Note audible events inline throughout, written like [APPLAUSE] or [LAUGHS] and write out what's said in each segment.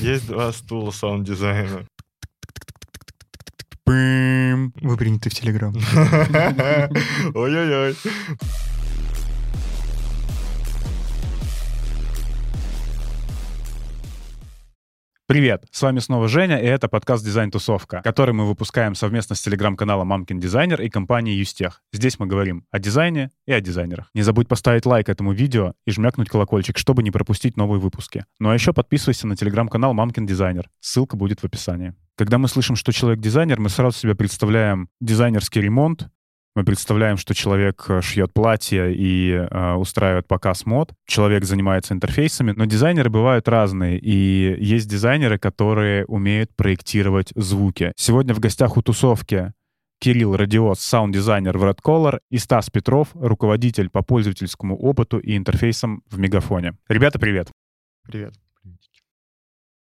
Есть два стула саунд-дизайна. Вы приняты в Телеграм. [LAUGHS] Ой-ой-ой. Привет, с вами снова Женя, и это подкаст «Дизайн-тусовка», который мы выпускаем совместно с телеграм-каналом «Мамкин Дизайнер» и компанией «Usetech». Здесь мы говорим о дизайне и о дизайнерах. Не забудь поставить лайк этому видео и жмякнуть колокольчик, чтобы не пропустить новые выпуски. Ну а еще подписывайся на телеграм-канал «Мамкин Дизайнер». Ссылка будет в описании. Когда мы слышим, что человек дизайнер, мы сразу себе представляем дизайнерский ремонт, мы представляем, что человек э, шьет платье и э, устраивает показ мод. Человек занимается интерфейсами, но дизайнеры бывают разные. И есть дизайнеры, которые умеют проектировать звуки. Сегодня в гостях у тусовки Кирилл Радиос, саунд-дизайнер в Red Color, и Стас Петров, руководитель по пользовательскому опыту и интерфейсам в Мегафоне. Ребята, привет. Привет.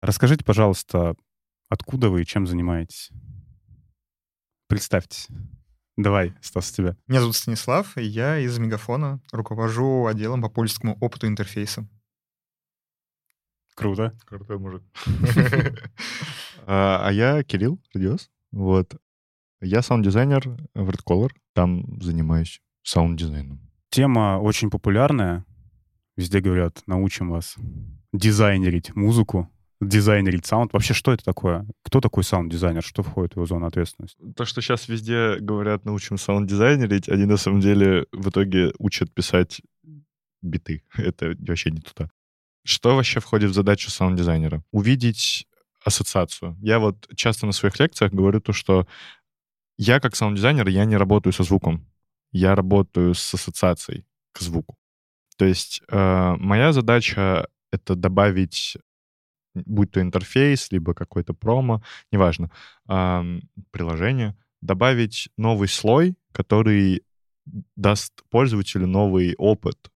Расскажите, пожалуйста, откуда вы и чем занимаетесь? Представьтесь. Давай, Стас, тебя. Меня зовут Станислав, и я из Мегафона руковожу отделом по пользовательскому опыту интерфейса. Круто. Крутой мужик. [LAUGHS] А а я Кирилл Радиоз. Вот. Я саунд-дизайнер в Red Collar. Там занимаюсь саунд-дизайном. Тема очень популярная. Везде говорят, научим вас дизайнерить музыку дизайнерить саунд. Вообще, что это такое? Кто такой саунд-дизайнер? Что входит в его зону ответственности? То, что сейчас везде говорят, научим саунд-дизайнерить, они на самом деле в итоге учат писать биты. [LAUGHS] Это вообще не туда. Что вообще входит в задачу саунд-дизайнера? Увидеть ассоциацию. Я вот часто на своих лекциях говорю то, что я как саунд-дизайнер, я не работаю со звуком. Я работаю с ассоциацией к звуку. То есть э, моя задача — это добавить будь то интерфейс, либо какой-то промо, неважно, приложение, добавить новый слой, который даст пользователю новый опыт,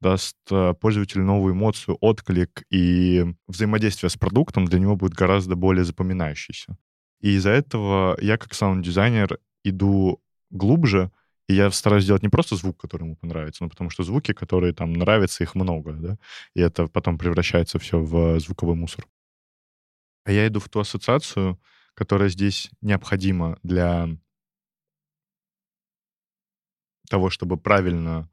даст э, пользователю новую эмоцию, отклик, и взаимодействие с продуктом для него будет гораздо более запоминающийся. И из-за этого я как саунд-дизайнер иду глубже, и я стараюсь сделать не просто звук, который ему понравится, но потому что звуки, которые там нравятся, их много, да, и это потом превращается все в звуковой мусор. А я иду в ту ассоциацию, которая здесь необходима для того, чтобы правильно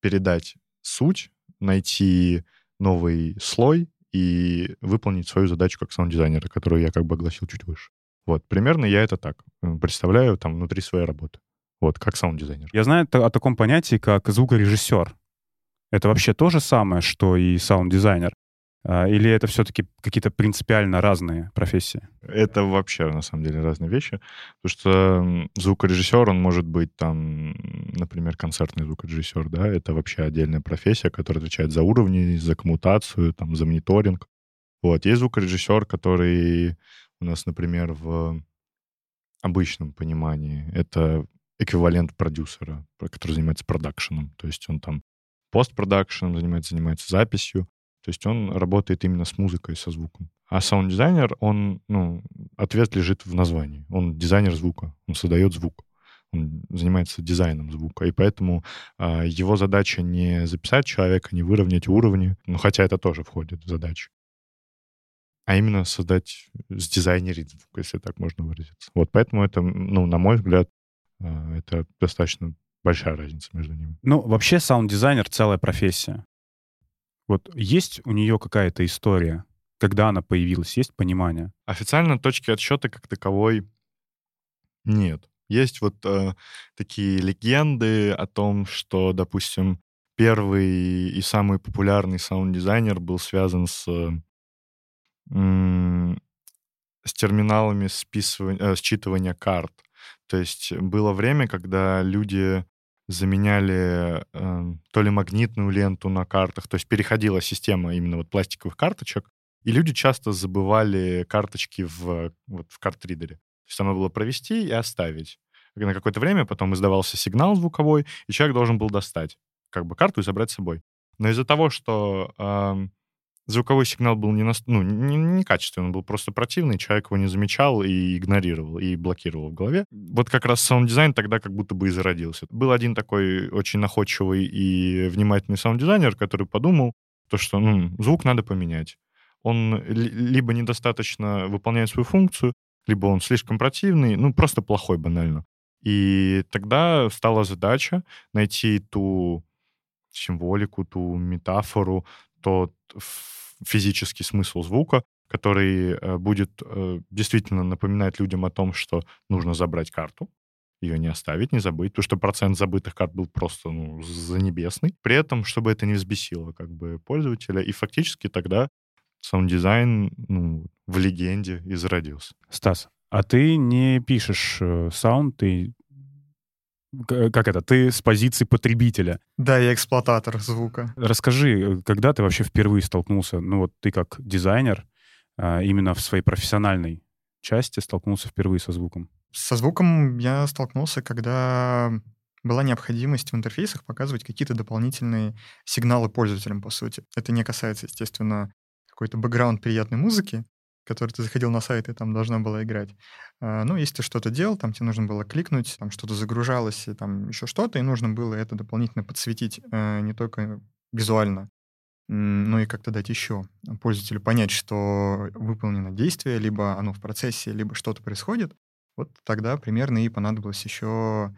передать суть, найти новый слой и выполнить свою задачу как саунд-дизайнера, которую я как бы огласил чуть выше. Вот, примерно я это так э, представляю там внутри своей работы. Вот, как саунд-дизайнер. Я знаю о таком понятии, как звукорежиссер. Это вообще то же самое, что и саунд-дизайнер? А, или это все-таки какие-то принципиально разные профессии? Это вообще, на самом деле, разные вещи. Потому что звукорежиссер, он может быть там, например, концертный звукорежиссер, да, это вообще отдельная профессия, которая отвечает за уровни, за коммутацию, там, за мониторинг. Вот. Есть звукорежиссер, который у нас, например, в обычном понимании это эквивалент продюсера, который занимается продакшеном. То есть он там постпродакшеном занимается, занимается записью. То есть он работает именно с музыкой, со звуком. А саунд-дизайнер, он, ну, ответ лежит в названии. Он дизайнер звука, он создает звук. Он занимается дизайном звука. И поэтому э, его задача не записать человека, не выровнять уровни, ну, хотя это тоже входит в задачу, а именно создать, сдизайнерить звук, если так можно выразиться. Вот поэтому это, ну, на мой взгляд, это достаточно большая разница между ними. Ну, вообще саунд-дизайнер — целая профессия. Вот есть у нее какая-то история, когда она появилась, есть понимание? Официально точки отсчета как таковой нет. Есть вот э, такие легенды о том, что, допустим, первый и самый популярный саунд-дизайнер был связан с, э, с терминалами списывания, э, считывания карт. То есть было время, когда люди заменяли э, то ли магнитную ленту на картах, то есть переходила система именно вот пластиковых карточек, и люди часто забывали карточки в, вот, в картридере. То есть надо было провести и оставить. На какое-то время потом издавался сигнал звуковой, и человек должен был достать как бы карту и забрать с собой. Но из-за того, что э, звуковой сигнал был не, на, ну, не, не качественный, он был просто противный, человек его не замечал и игнорировал, и блокировал в голове. Вот как раз саунд-дизайн тогда как будто бы и зародился. Был один такой очень находчивый и внимательный саунд-дизайнер, который подумал, то, что ну, звук надо поменять. он либо недостаточно выполняет свою функцию, либо он слишком противный, ну, просто плохой банально. И тогда стала задача найти ту символику, ту метафору, тот физический смысл звука, который э, будет э, действительно напоминать людям о том, что нужно забрать карту, ее не оставить, не забыть, потому что процент забытых карт был просто ну, занебесный. При этом, чтобы это не взбесило как бы пользователя. И фактически тогда саунд-дизайн ну, в легенде и зародился. Стас, а ты не пишешь э, саунд, ты как это, ты с позиции потребителя. Да, я эксплуататор звука. Расскажи, э, когда ты вообще впервые столкнулся, ну вот ты как дизайнер, а, именно в своей профессиональной части столкнулся впервые со звуком? Со звуком я столкнулся, когда была необходимость в интерфейсах показывать какие-то дополнительные сигналы пользователям, по сути. Это не касается, естественно, какой-то бэкграунд приятной музыки, который ты заходил на сайт и там должна была играть. А, ну, если ты что-то делал, там тебе нужно было кликнуть, там что-то загружалось, и там еще что-то, и нужно было это дополнительно подсветить э, не только визуально, но и как-то дать еще пользователю понять, что выполнено действие, либо оно в процессе, либо что-то происходит. Вот тогда примерно и понадобилось еще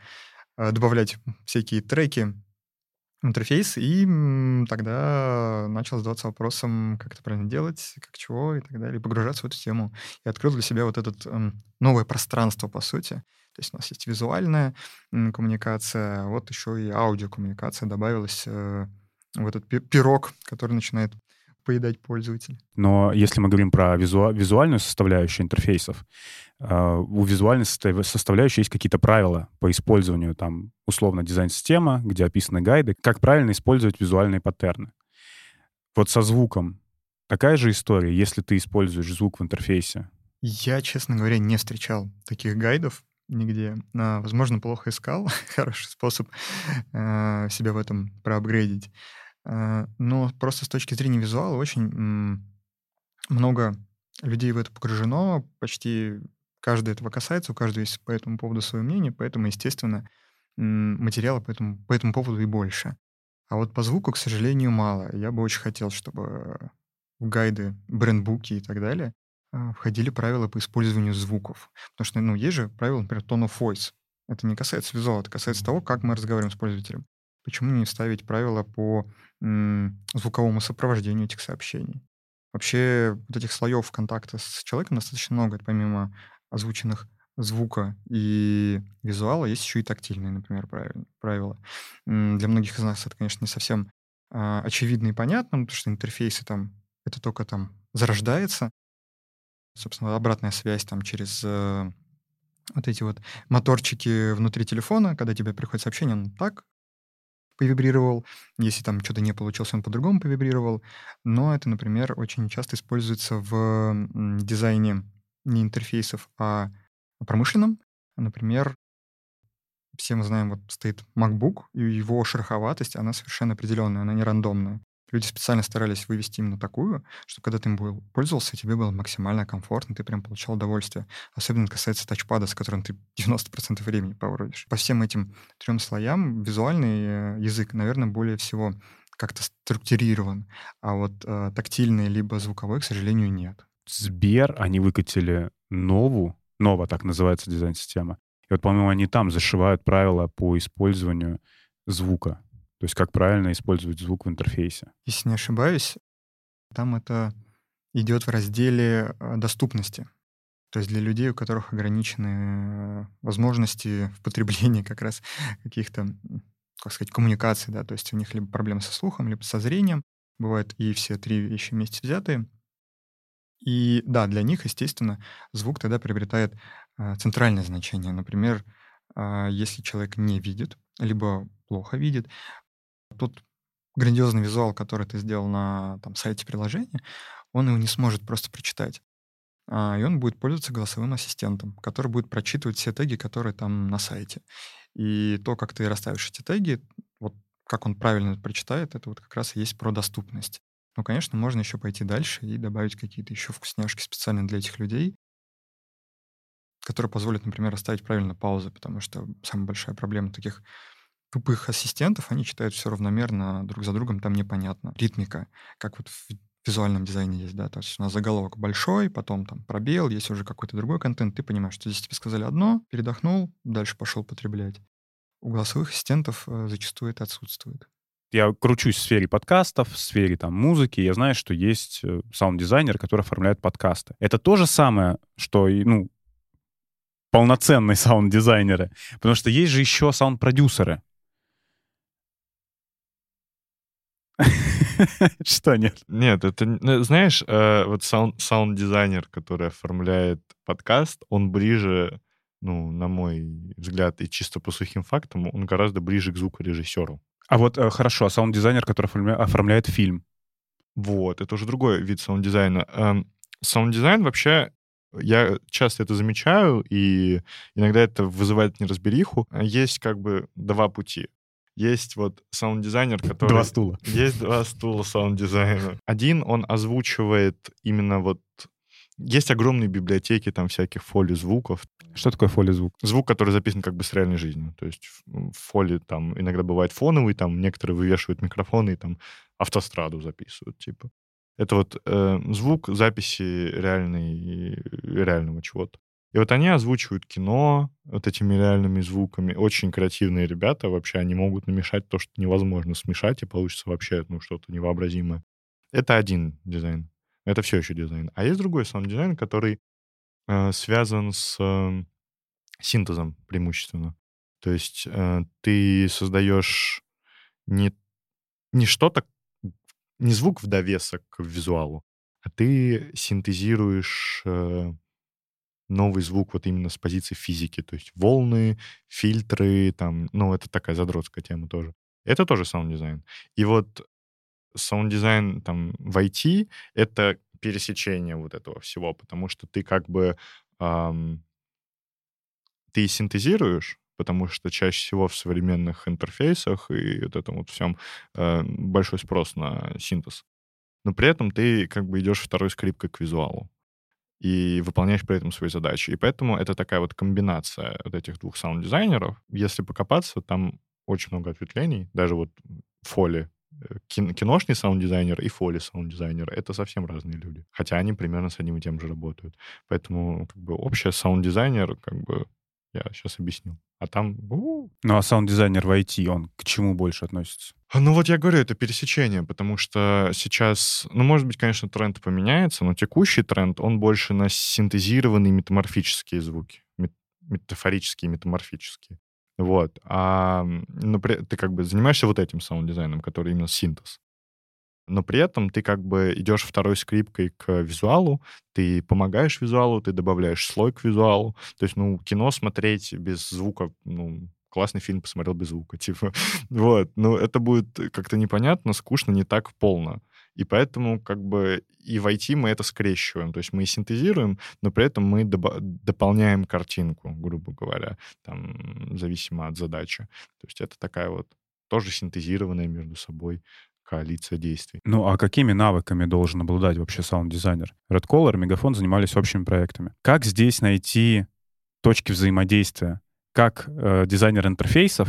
э, добавлять всякие треки, интерфейс, и тогда начал задаваться вопросом, как это правильно делать, как чего и так далее, и погружаться в эту тему. И открыл для себя вот это эм, новое пространство, по сути. То есть у нас есть визуальная коммуникация, вот еще и аудиокоммуникация добавилась э, в этот пирог, который начинает поедать пользователь. Но если мы говорим про визу... визуальную составляющую интерфейсов, э, у визуальной составляющей есть какие-то правила по использованию, там, условно, дизайн-система, где описаны гайды, как правильно использовать визуальные паттерны. Вот со звуком такая же история, если ты используешь звук в интерфейсе? Я, честно говоря, не встречал таких гайдов нигде. А, возможно, плохо искал. [LAUGHS] Хороший способ э, себя в этом проапгрейдить. Э, но просто с точки зрения визуала очень много людей в это погружено, почти каждый этого касается, у каждого есть по этому поводу свое мнение, поэтому, естественно, материала по этому, по этому поводу и больше. А вот по звуку, к сожалению, мало. Я бы очень хотел, чтобы в гайды, брендбуки и так далее э, входили правила по использованию звуков. Потому что, ну, есть же правила, например, tone of voice. Это не касается визуала, это касается того, как мы разговариваем с пользователем. Почему не ставить правила по звуковому сопровождению этих сообщений? Вообще вот этих слоев контакта с человеком достаточно много. Это помимо озвученных звука и визуала есть еще и тактильные, например, правила. Для многих из нас это, конечно, не совсем а, очевидно и понятно, потому что интерфейсы там, это только там зарождается. Собственно, обратная связь там через э, вот эти вот моторчики внутри телефона, когда тебе приходит сообщение, он так повибрировал. Если там что-то не получилось, он по-другому повибрировал. Но это, например, очень часто используется в дизайне не интерфейсов, а промышленном. Например, все мы знаем, вот стоит MacBook, и его шероховатость, она совершенно определенная, она не рандомная. Люди специально старались вывести именно такую, что когда ты им был, пользовался, тебе было максимально комфортно, ты прям получал удовольствие. Особенно касается тачпада, с которым ты [LAUGHS] 90% времени повродишь. По всем этим трем слоям визуальный э, язык, наверное, более всего как-то структурирован, а вот э, тактильный либо звуковой, к сожалению, нет. Сбер, они выкатили новую, Нова так называется дизайн-система. И вот, по-моему, они там зашивают правила по использованию звука. То есть как правильно использовать звук в интерфейсе. Если не ошибаюсь, там это идет в разделе э, доступности. То есть для людей, у которых ограничены э, возможности в потреблении как раз каких-то, как сказать, коммуникаций, да, то есть у них либо проблемы со слухом, либо со зрением, бывают и все три вещи вместе взятые. И да, для них, естественно, звук тогда приобретает э, центральное значение. Например, если человек не видит, либо плохо видит, тот грандиозный визуал, который ты сделал на там, сайте приложения, он его не сможет просто прочитать. А, и он будет пользоваться голосовым ассистентом, который будет прочитывать все теги, которые там на сайте. И то, как ты расставишь эти теги, вот как он правильно прочитает, это вот как раз и есть про доступность. Ну, конечно, можно еще пойти дальше и добавить какие-то еще вкусняшки специально для этих людей, которые позволят, например, расставить правильно паузы, потому что самая большая проблема таких тупых ассистентов, они читают все равномерно друг за другом, там непонятно. Ритмика, как вот в визуальном дизайне есть, да, то есть у нас заголовок большой, потом там пробел, есть уже какой-то другой контент, ты понимаешь, что здесь тебе сказали одно, передохнул, дальше пошел потреблять. У голосовых ассистентов э, зачастую это отсутствует. Я кручусь в сфере подкастов, в сфере там музыки, я знаю, что есть э, саунд-дизайнер, который оформляет подкасты. Это то же самое, что, и, ну, полноценные [LAUGHS] саунд-дизайнеры, потому что есть же еще саунд-продюсеры. [LAUGHS] Что нет? Нет, это, ну, знаешь, э, вот саунд-дизайнер, который оформляет подкаст, он ближе, ну, на мой взгляд, и чисто по сухим фактам, он гораздо ближе к звукорежиссеру. А вот э, хорошо, а саунд-дизайнер, который оформляет фильм? Вот, это уже другой вид саунд-дизайна. Эм, саунд-дизайн вообще я часто это замечаю, и иногда это вызывает неразбериху. Есть как бы два пути. Есть вот саунд-дизайнер, [LAUGHS] который... Два стула. Есть два стула саунд-дизайна. Один, он озвучивает именно вот... Есть огромные библиотеки там всяких фоли звуков. Что такое фоли звук? Звук, который записан как бы с реальной жизнью. То есть фоли там иногда бывает фоновый, там некоторые вывешивают микрофоны и там автостраду записывают, типа. Это вот э, звук записи реальной, реального чего-то. И вот они озвучивают кино вот этими реальными звуками. Очень креативные ребята вообще, они могут намешать то, что невозможно смешать, и получится вообще ну, что-то невообразимое. Это один дизайн. Это все еще дизайн. А есть другой сам дизайн, который э, связан с э, синтезом преимущественно. То есть э, ты создаешь не, не что-то не звук в довесок к визуалу, а ты синтезируешь э, новый звук вот именно с позиции физики, то есть волны, фильтры, там, ну, это такая задротская тема тоже. Это тоже саунд-дизайн. И вот саунд-дизайн там в IT — это пересечение вот этого всего, потому что ты как бы эм, ты синтезируешь, потому что чаще всего в современных интерфейсах и вот этом вот всем э, большой спрос на синтез. Но при этом ты как бы идешь второй скрипкой к визуалу и выполняешь при этом свои задачи. И поэтому это такая вот комбинация вот этих двух саунд-дизайнеров. Если покопаться, там очень много ответвлений. Даже вот foley э, киношный саунд-дизайнер и foley саунд-дизайнер — это совсем разные люди. Хотя они примерно с одним и тем же работают. Поэтому как бы общий саунд-дизайнер как бы я сейчас объясню. А там... Ну, а саунд-дизайнер в IT, он к чему больше относится? А, ну вот я говорю, это пересечение, потому что сейчас, ну, может быть, конечно, тренд поменяется, но текущий тренд, он больше на синтезированные метаморфические звуки, мет- метафорические, метаморфические. Вот. А ну, ты как бы занимаешься вот этим саунд-дизайном, который именно синтез но при этом ты как бы идешь второй скрипкой к визуалу, ты помогаешь визуалу, ты добавляешь слой к визуалу. То есть, ну, кино смотреть без звука, ну, классный фильм посмотрел без звука, [LAUGHS] типа. Вот. Ну, это будет как-то непонятно, скучно, не так полно. И поэтому как бы и в IT мы это скрещиваем. То есть мы синтезируем, но при этом мы дополняем картинку, грубо говоря, там, зависимо от задачи. То есть это такая вот тоже синтезированная между собой коалиция действий. Ну, а какими навыками должен обладать вообще саунд-дизайнер? Red Collar, Мегафон занимались общими проектами. Как здесь найти точки взаимодействия? Как э, дизайнер интерфейсов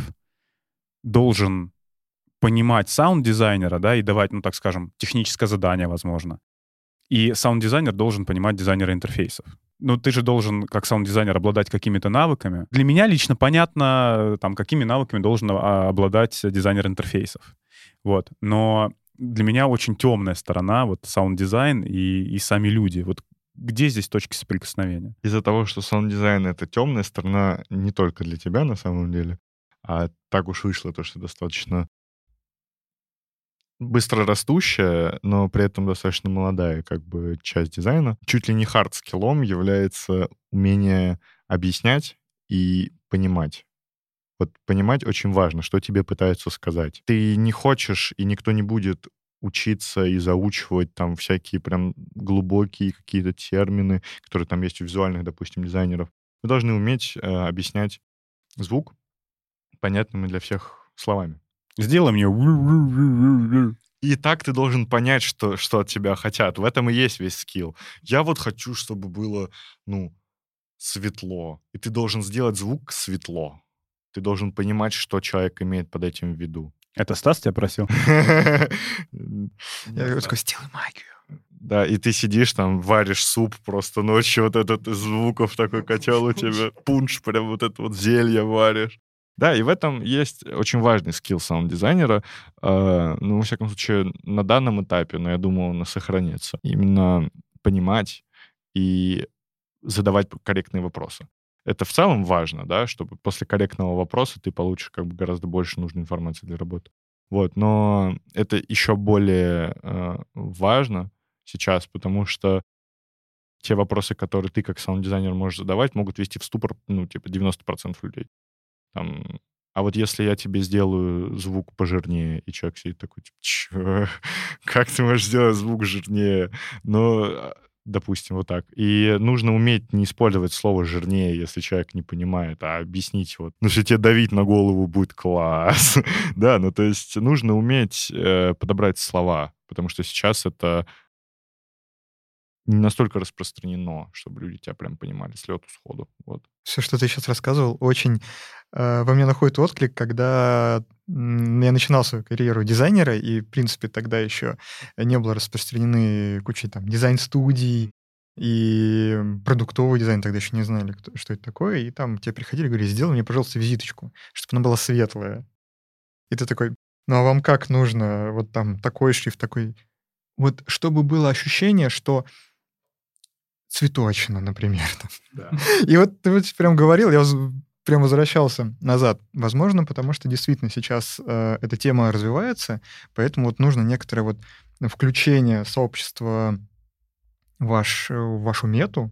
должен понимать саунд-дизайнера, да, и давать, ну, так скажем, техническое задание, возможно. И саунд-дизайнер должен понимать дизайнера интерфейсов. Ну, ты же должен, как саунд-дизайнер, обладать какими-то навыками. Для меня лично понятно, там, какими навыками должен а, обладать дизайнер интерфейсов. Вот. Но для меня очень темная сторона, вот саунд-дизайн и, и сами люди. Вот где здесь точки соприкосновения? Из-за того, что саунд-дизайн — это темная сторона не только для тебя на самом деле, а так уж вышло то, что достаточно быстро растущая, но при этом достаточно молодая как бы часть дизайна. Чуть ли не хард-скиллом является умение объяснять и понимать вот понимать очень важно, что тебе пытаются сказать. Ты не хочешь, и никто не будет учиться и заучивать там всякие прям глубокие какие-то термины, которые там есть у визуальных, допустим, дизайнеров. Вы должны уметь э, объяснять звук понятными для всех словами. Сделай мне... И так ты должен понять, что, что от тебя хотят. В этом и есть весь скилл. Я вот хочу, чтобы было, ну, светло. И ты должен сделать звук светло. Ты должен понимать, что человек имеет под этим в виду. Это Стас тебя просил? [LAUGHS] Я такой, сделай магию. Да, и ты сидишь там, варишь суп просто ночью, вот этот из звуков такой котел у тебя, пунш, прям вот это вот зелье варишь. Да, и в этом есть очень важный скилл саунд-дизайнера. Э, ну, во всяком случае, на данном этапе, но я думаю, он сохранится. Именно понимать и задавать корректные вопросы. Это в целом важно, да, чтобы после корректного вопроса ты получишь как бы гораздо больше нужной информации для работы. Вот, но это еще более э, важно сейчас, потому что те вопросы, которые ты как саунд-дизайнер можешь задавать, могут вести в ступор, ну, типа, 90% людей. Там, а вот если я тебе сделаю звук пожирнее, и человек сидит такой, типа, чё? [LAUGHS] Как ты можешь сделать звук жирнее? Но а, допустим, вот так. И нужно уметь не использовать слово «жирнее», если человек не понимает, а объяснить вот, ну, если тебе давить на голову будет класс. [LAUGHS] да, ну, то есть нужно уметь э, подобрать слова, потому что сейчас это не настолько распространено, чтобы люди тебя прям понимали с лету сходу. Вот. Все, что ты сейчас рассказывал, очень э, во мне находит отклик, когда я начинал свою карьеру дизайнера, и, в принципе, тогда еще не было распространены куча там дизайн-студий, и продуктовый дизайн тогда еще не знали, кто, что это такое. И там тебе приходили говорили, сделай мне, пожалуйста, визиточку, чтобы она была светлая. И ты такой, ну а вам как нужно? Вот там такой шрифт, такой... Вот чтобы было ощущение, что цветочно, например. Да. И вот ты вот прям говорил, я прям возвращался назад. Возможно, потому что действительно сейчас э, эта тема развивается, поэтому вот нужно некоторое вот включение сообщества в, ваш, в вашу мету.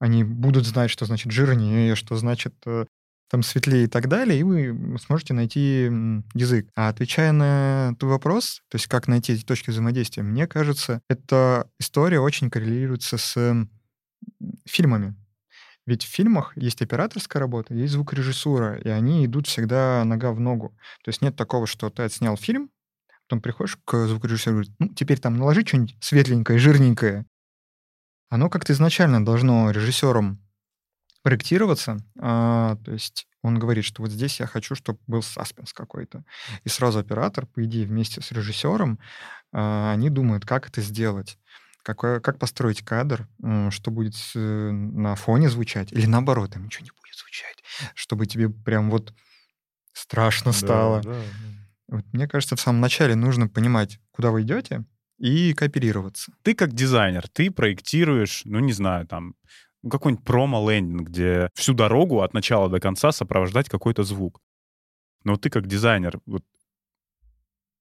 Они будут знать, что значит жирнее, что значит э, там светлее и так далее, и вы сможете найти язык. А отвечая на твой вопрос, то есть как найти эти точки взаимодействия, мне кажется, эта история очень коррелируется с фильмами. Ведь в фильмах есть операторская работа, есть звукорежиссура, и они идут всегда нога в ногу. То есть нет такого, что ты отснял фильм, потом приходишь к звукорежиссеру и говоришь, ну, теперь там наложи что-нибудь светленькое, жирненькое. Оно как-то изначально должно режиссером проектироваться. А, то есть он говорит, что вот здесь я хочу, чтобы был саспенс какой-то. И сразу оператор, по идее, вместе с режиссером, а, они думают, как это сделать. Какое, как построить кадр, что будет на фоне звучать, или наоборот, там ничего не будет звучать, чтобы тебе прям вот страшно стало. Да, да. Вот, мне кажется, в самом начале нужно понимать, куда вы идете, и кооперироваться. Ты как дизайнер, ты проектируешь, ну, не знаю, там, какой-нибудь промо-лендинг, где всю дорогу от начала до конца сопровождать какой-то звук. Но ты как дизайнер, вот,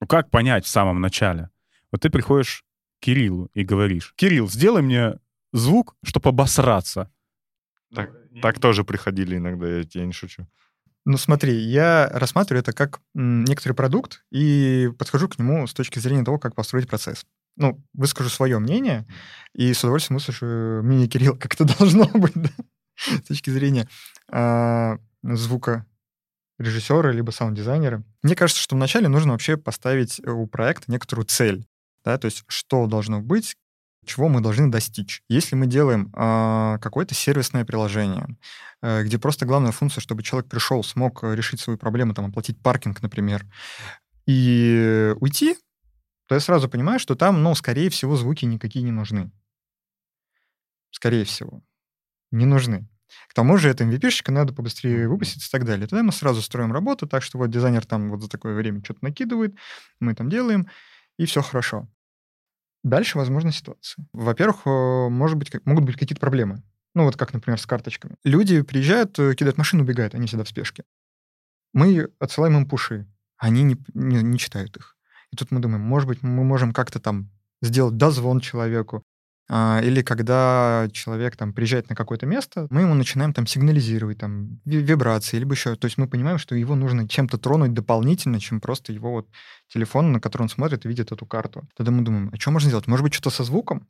ну как понять в самом начале? Вот ты приходишь к Кириллу и говоришь, Кирилл, сделай мне звук, чтобы обосраться. Так, так тоже приходили иногда, я, я не шучу. Ну смотри, я рассматриваю это как некоторый продукт и подхожу к нему с точки зрения того, как построить процесс ну, выскажу свое мнение, и с удовольствием выслушаю мнение Кирилла, как это [LAUGHS] должно быть, да? с точки зрения э, звука режиссера либо саунд-дизайнера. Мне кажется, что вначале нужно вообще поставить у проекта некоторую цель, да, то есть что должно быть, чего мы должны достичь. Если мы делаем э, какое-то сервисное приложение, э, где просто главная функция, чтобы человек пришел, смог решить свою проблему, там, оплатить паркинг, например, и уйти, то я сразу понимаю, что там, ну, скорее всего, звуки никакие не нужны. Скорее всего. Не нужны. К тому же это MVP-шечка надо побыстрее выпустить и так далее. Тогда мы сразу строим работу так, что вот дизайнер там вот за такое время что-то накидывает, мы там делаем, и все хорошо. Дальше возможна ситуация. Во-первых, э, может быть, могут быть какие-то проблемы. Ну, вот как, например, с карточками. Люди приезжают, э, кидают машину, убегают, они всегда в спешке. Мы отсылаем им пуши, они не, не, не читают их. И тут мы думаем, может быть, мы можем как-то там сделать дозвон человеку, а, или когда человек там приезжает на какое-то место, мы ему начинаем там сигнализировать, там, вибрации, либо еще, то есть мы понимаем, что его нужно чем-то тронуть дополнительно, чем просто его вот телефон, на который он смотрит и видит эту карту. Тогда мы думаем, а что можно сделать? Может быть, что-то со звуком?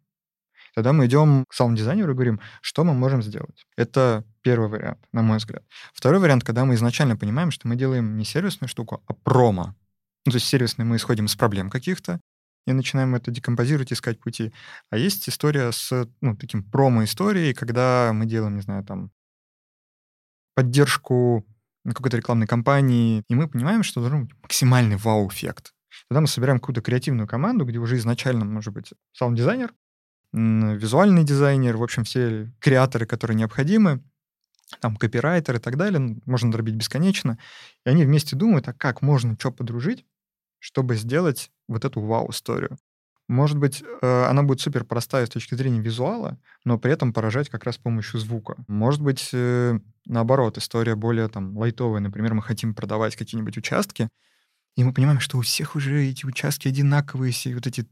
Тогда мы идем к саунд-дизайнеру и говорим, что мы можем сделать. Это первый вариант, на мой взгляд. Второй вариант, когда мы изначально понимаем, что мы делаем не сервисную штуку, а промо. Ну, то есть сервисные мы исходим из проблем каких-то и начинаем это декомпозировать, искать пути. А есть история с ну, таким промо-историей, когда мы делаем, не знаю, там, поддержку какой-то рекламной кампании, и мы понимаем, что должен быть максимальный вау-эффект. Тогда мы собираем какую-то креативную команду, где уже изначально может быть саунд-дизайнер, визуальный дизайнер, в общем, все креаторы, которые необходимы, там, копирайтер и так далее, можно дробить бесконечно. И они вместе думают, а как можно что подружить, чтобы сделать вот эту вау-историю. Может быть, э, она будет супер простая с точки зрения визуала, но при этом поражать как раз с помощью звука. Может быть, э, наоборот, история более там лайтовая. Например, мы хотим продавать какие-нибудь участки, и мы понимаем, что у всех уже эти участки одинаковые, все вот эти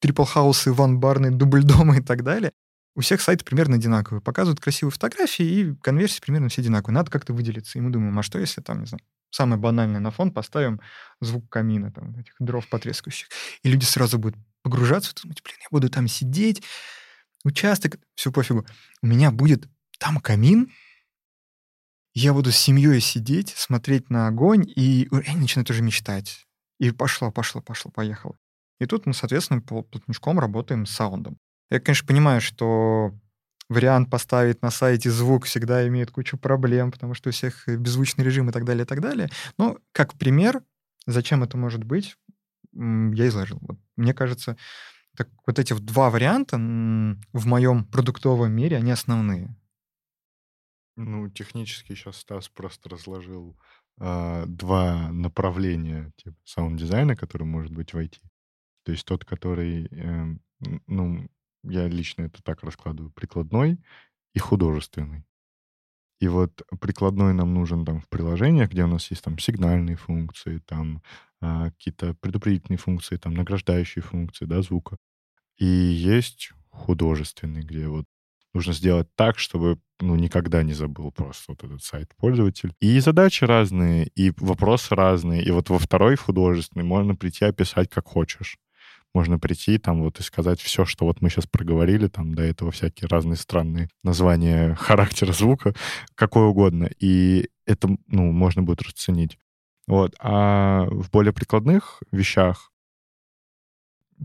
трипл-хаусы, ван-барные, дубль-дома и так далее. У всех сайты примерно одинаковые. Показывают красивые фотографии, и конверсии примерно все одинаковые. Надо как-то выделиться. И мы думаем, а что если там, не знаю, самое банальное на фон поставим звук камина, там, этих дров потрескающих. И люди сразу будут погружаться, думать, блин, я буду там сидеть, участок, все пофигу. У меня будет там камин, я буду с семьей сидеть, смотреть на огонь, и я начинаю тоже мечтать. И пошло, пошло, пошло, поехало. И тут мы, соответственно, плотничком работаем с саундом. Я, конечно, понимаю, что вариант поставить на сайте звук всегда имеет кучу проблем, потому что у всех беззвучный режим и так далее, и так далее. Но как пример, зачем это может быть, я изложил. Вот, мне кажется, так, вот эти два варианта в моем продуктовом мире, они основные. Ну, технически сейчас Стас просто разложил э, два направления типа саунд-дизайна, который может быть в IT. То есть тот, который, э, ну, я лично это так раскладываю, прикладной и художественный. И вот прикладной нам нужен там в приложениях, где у нас есть там сигнальные функции, там а, какие-то предупредительные функции, там награждающие функции, да, звука. И есть художественный, где вот нужно сделать так, чтобы ну, никогда не забыл просто вот этот сайт пользователь. И задачи разные, и вопросы разные. И вот во второй художественный можно прийти описать как хочешь можно прийти там вот и сказать все, что вот мы сейчас проговорили, там до этого всякие разные странные названия [LAUGHS] характера звука, какое угодно. И это, ну, можно будет расценить. Вот. А в более прикладных вещах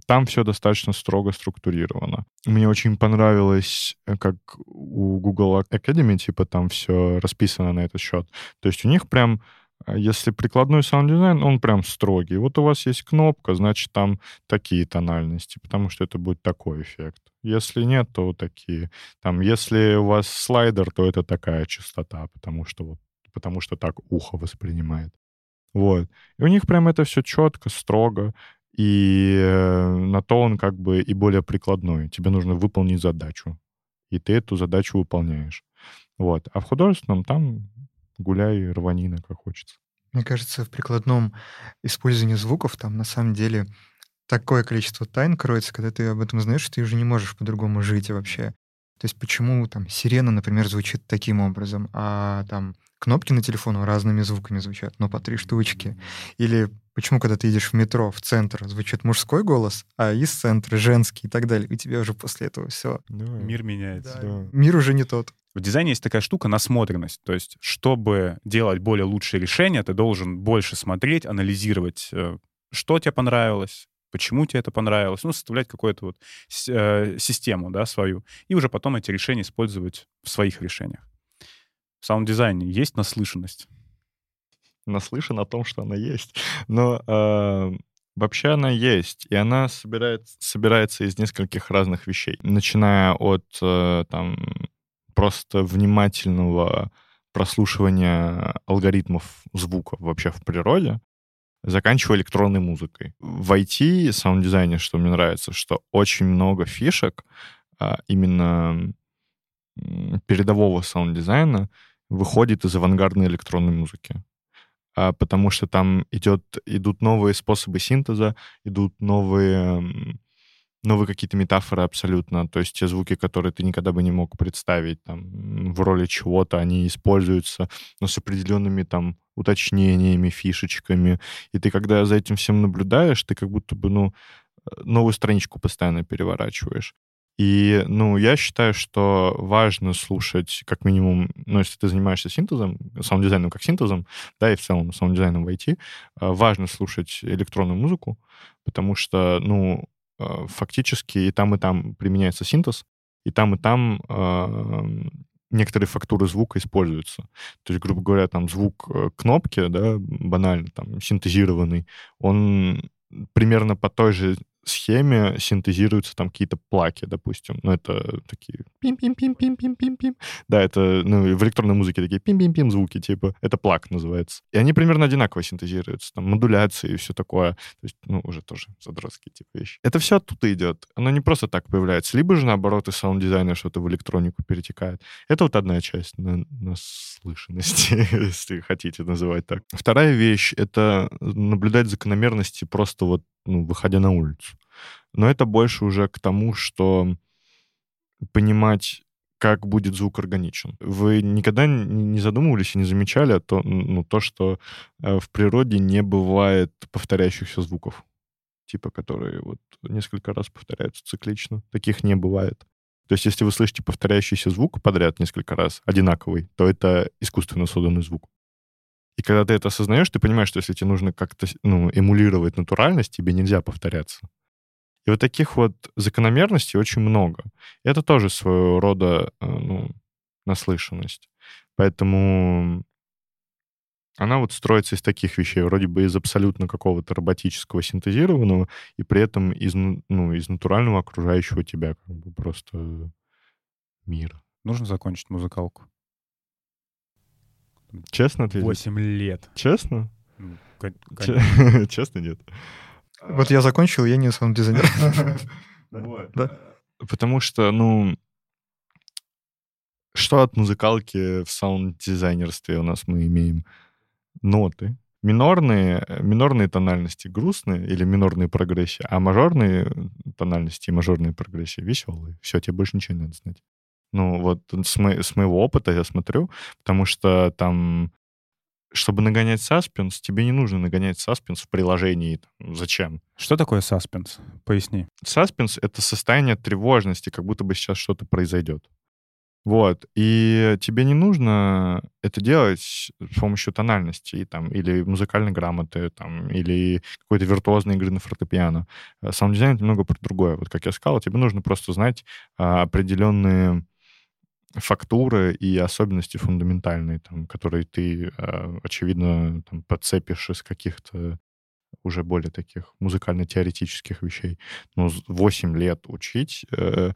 там все достаточно строго структурировано. Мне очень понравилось, э, как у Google Academy, типа, там все расписано на этот счет. То есть у них прям если прикладной саунд-дизайн, он прям строгий. Вот у вас есть кнопка, значит, там такие тональности, потому что это будет такой эффект. Если нет, то такие. Там, если у вас слайдер, то это такая частота, потому что вот потому что так ухо воспринимает. Вот. И у них прям это все четко, строго, и э, на то он как бы и более прикладной. Тебе нужно выполнить задачу, и ты эту задачу выполняешь. Вот. А в художественном там гуляй, рванина, как хочется. Мне кажется, в прикладном использовании звуков там на самом деле такое количество тайн кроется, когда ты об этом знаешь, что ты уже не можешь по-другому жить вообще. То есть почему там сирена, например, звучит таким образом, а там кнопки на телефону разными звуками звучат, но по три штучки. Или почему, когда ты едешь в метро, в центр, звучит мужской голос, а из центра женский и так далее. И тебе уже после этого все. Да. Мир меняется. Да. Да. Мир уже не тот. В дизайне есть такая штука насмотренность. То есть, чтобы делать более лучшие решения, ты должен больше смотреть, анализировать, э, что тебе понравилось, почему тебе это понравилось, ну, составлять какую-то вот э, систему, да, свою, и уже потом эти решения использовать в своих решениях. В саунд-дизайне есть наслышанность? Наслышан о том, что она есть. Но э, вообще она есть, и она собирается, собирается из нескольких разных вещей. Начиная от э, там просто внимательного прослушивания алгоритмов звука вообще в природе, заканчивая электронной музыкой. В IT саунд-дизайне, что мне нравится, что очень много фишек а, именно передового саунд-дизайна выходит из авангардной электронной музыки. А, потому что там идет, идут новые способы синтеза, идут новые новые какие-то метафоры абсолютно, то есть те звуки, которые ты никогда бы не мог представить там в роли чего-то, они используются, но с определенными там уточнениями, фишечками, и ты когда за этим всем наблюдаешь, ты как будто бы, ну, э, новую страничку постоянно переворачиваешь. И, ну, я считаю, что важно слушать, как минимум, ну, если ты занимаешься синтезом, саунд-дизайном как синтезом, да, и в целом саунд-дизайном в IT, э, важно слушать электронную музыку, потому что, ну, фактически и там, и там применяется синтез, и там, и там некоторые фактуры звука используются. То есть, грубо говоря, там звук э, кнопки, да, банально, там, синтезированный, он примерно по той же схеме синтезируются там какие-то pluck и, допустим. Ну, это такие пим-пим-пим-пим-пим-пим-пим. Да, это, ну, в электронной музыке такие пим-пим-пим звуки, типа, это pluck называется. И они примерно одинаково синтезируются, там, модуляции и все такое. То есть, ну, уже тоже задротские типа вещи. Это все оттуда идет. Оно не просто так появляется. Либо же, наоборот, из саунд-дизайна что-то в электронику перетекает. Это вот одна часть на, наслышанности, [LAUGHS] если хотите называть так. Вторая вещь — это наблюдать закономерности просто вот ну, выходя на улицу. Но это больше уже к тому, что понимать, как будет звук органичен. Вы никогда не задумывались и не замечали то, ну, то, что э, в природе не бывает повторяющихся звуков, типа которые вот несколько раз повторяются циклично. Таких не бывает. То есть если вы слышите повторяющийся звук подряд несколько раз, одинаковый, то это искусственно созданный звук. И когда ты это осознаешь, ты понимаешь, что если тебе нужно как-то ну, эмулировать натуральность, тебе нельзя повторяться. И вот таких вот закономерностей очень много. И это тоже своего рода э, ну, наслышанность. Поэтому она вот строится из таких вещей, вроде бы из абсолютно какого-то роботического синтезированного, и при этом из, ну, из натурального окружающего тебя как бы просто мира. Нужно закончить музыкалку. Честно ответить? 8 лет. Честно? Ну, [LAUGHS] Честно, нет. Вот я закончил, я не саунд-дизайнер. [LAUGHS] Да. Потому что, ну, что от музыкалки в саунд-дизайнерстве у нас мы имеем? Ноты. Минорные, минорные тональности грустные или минорные прогрессии, а мажорные тональности и мажорные прогрессии веселые. Все, тебе больше ничего не надо знать. Ну, вот с, мо- с моего опыта я смотрю, потому что там, чтобы нагонять саспенс, тебе не нужно нагонять саспенс в приложении. Зачем? Что такое саспенс? Поясни. Саспенс — это состояние тревожности, как будто бы сейчас что-то произойдет. Вот. И тебе не нужно это делать с помощью тональности там, или музыкальной грамоты, там, или какой-то виртуозной игры на фортепиано. Саунд-дизайн — это немного про другое. Вот как я сказал, тебе нужно просто знать а, определенные фактуры и особенности фундаментальные, там, которые ты, э, очевидно, там, подцепишь из каких-то уже более таких музыкально-теоретических вещей. Но 8 лет учить, э,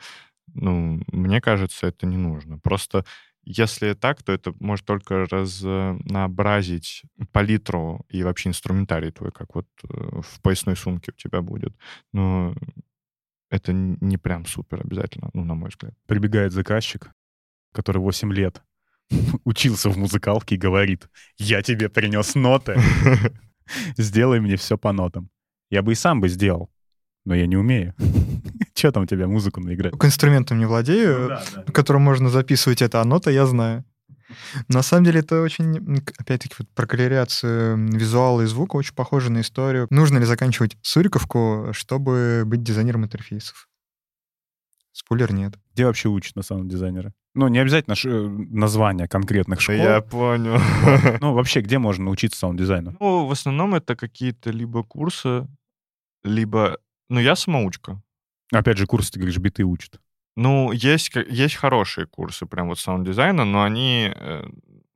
ну, мне кажется, это не нужно. Просто если так, то это может только разнообразить палитру и вообще инструментарий твой, как вот э, в поясной сумке у тебя будет. Но это не прям супер обязательно, ну, на мой взгляд. Прибегает заказчик, который 8 лет [LAUGHS] учился в музыкалке и говорит, я тебе принес ноты, [LAUGHS] сделай мне все по нотам. Я бы и сам бы сделал, но я не умею. [LAUGHS] Че там тебя музыку наиграть? К инструментам не владею, ну, да, да. которым можно записывать это, а нота я знаю. На самом деле это очень, опять-таки, вот про коллерацию визуала и звука очень похоже на историю. Нужно ли заканчивать Суриковку, чтобы быть дизайнером интерфейсов? Спойлер нет. Где вообще учат на саунд-дизайнера? Ну, не обязательно ш... Э, названия конкретных школ. Я понял. Ну, вообще, где можно научиться саунд-дизайну? Ну, в основном это какие-то либо курсы, либо... Ну, я самоучка. Опять же, курсы, ты говоришь, биты учат. Ну, есть, есть хорошие курсы прям вот саунд-дизайна, но они...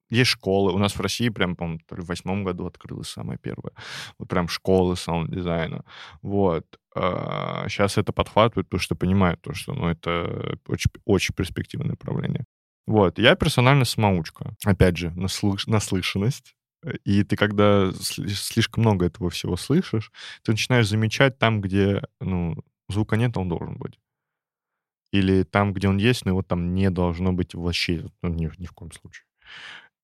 Есть школы. У нас в России прям, по-моему, в восьмом году открылась самая первая. Вот прям школы саунд-дизайна. Вот. Сейчас а, это подхватывают, потому что понимают то, что ну, это очень, очень перспективное направление. Вот. Я персонально самоучка. Опять же, наслыш... наслышанность. И ты, когда слишком много этого всего слышишь, ты начинаешь замечать там, где ну, звука нет, он должен быть. Или там, где он есть, но его там не должно быть вообще ну, ни, ни в коем случае.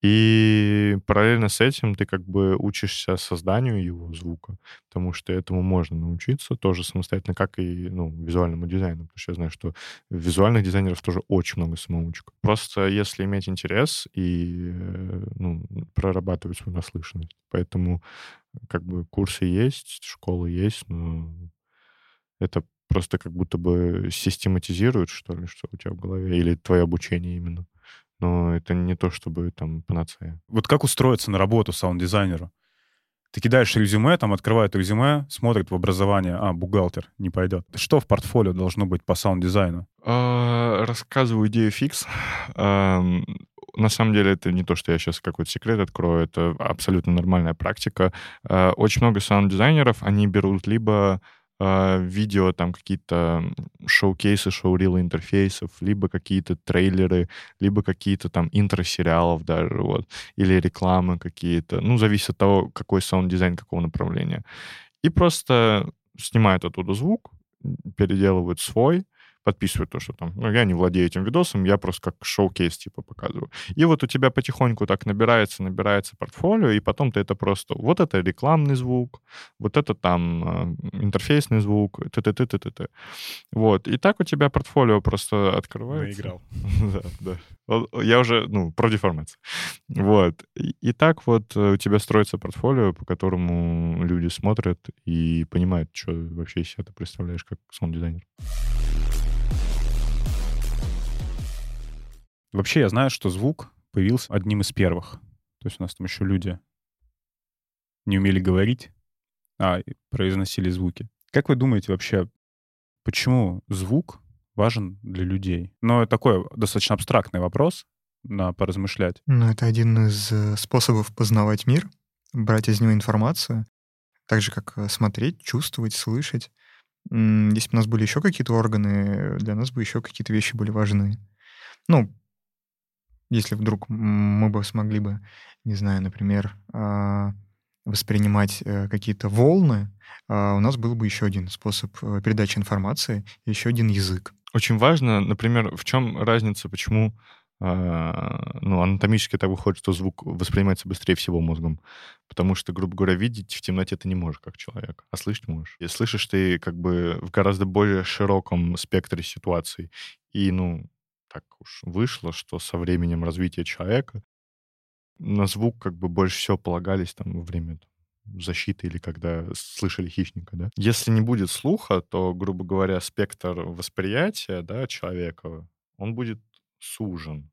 И параллельно с этим ты как бы учишься созданию его звука, потому что этому можно научиться тоже самостоятельно, как и ну, визуальному дизайну, потому что я знаю, что визуальных дизайнеров тоже очень много самоучек. Просто если иметь интерес и э, ну, прорабатывать свою наслышанность. Поэтому как бы курсы есть, школы есть, но это просто как будто бы систематизирует, что ли, что у тебя в голове, или твое обучение именно но это не то, чтобы там панацея. Вот как устроиться на работу саунд-дизайнеру? Ты кидаешь резюме, там открывает резюме, смотрит в образование, а, бухгалтер, не пойдет. Что в портфолио должно быть по саунд-дизайну? А, рассказываю идею фикс. На самом деле это не то, что я сейчас какой-то секрет открою, это абсолютно нормальная практика. А, Очень много саунд-дизайнеров, они берут либо видео, там какие-то showcase ы, showreel ы интерфейсов, либо какие-то трейлеры, либо какие-то там интро сериалов даже, вот, или рекламы какие-то. Ну, зависит от того, какой саунд-дизайн, какого направления. И просто снимают оттуда звук, переделывают свой, подписывают то, что там, ну, я не владею этим видосом, я просто как showcase типа показываю. И вот у тебя потихоньку так набирается, набирается портфолио, и потом ты это просто, вот это рекламный звук, вот это там э, интерфейсный звук, т т т т т т Вот. И так у тебя портфолио просто открывается. Наиграл. [LAUGHS] Да, да. Я уже, ну, про деформацию. Вот. И, так вот э, у тебя строится портфолио, по которому люди смотрят и понимают, что вообще из себя ты представляешь как саунд-дизайнер. Вообще я знаю, что звук появился одним из первых. То есть у нас там еще люди не умели говорить, а произносили звуки. Как вы думаете вообще, почему звук важен для людей? Но такой достаточно абстрактный вопрос на поразмышлять. Ну, это один из э, способов познавать мир, брать из него информацию, так же, как э, смотреть, чувствовать, слышать. Если бы у нас были еще какие-то органы, для нас бы еще какие-то вещи были важны. Ну, если вдруг мы бы смогли бы, не знаю, например, а, воспринимать э, какие-то волны, а, у нас был бы еще один способ э, передачи информации, еще один язык. Очень важно, например, в чем разница, почему а, ну, анатомически так выходит, что звук воспринимается быстрее всего мозгом. Потому что, грубо говоря, видеть в темноте ты не можешь как человек, а слышать можешь. И слышишь ты как бы в гораздо более широком спектре ситуаций. И, ну, так уж вышло, что со временем развития человека на звук как бы больше всего полагались там во время защиты или когда слышали хищника, да. Если не будет слуха, то, грубо говоря, спектр восприятия, да, человека, он будет сужен.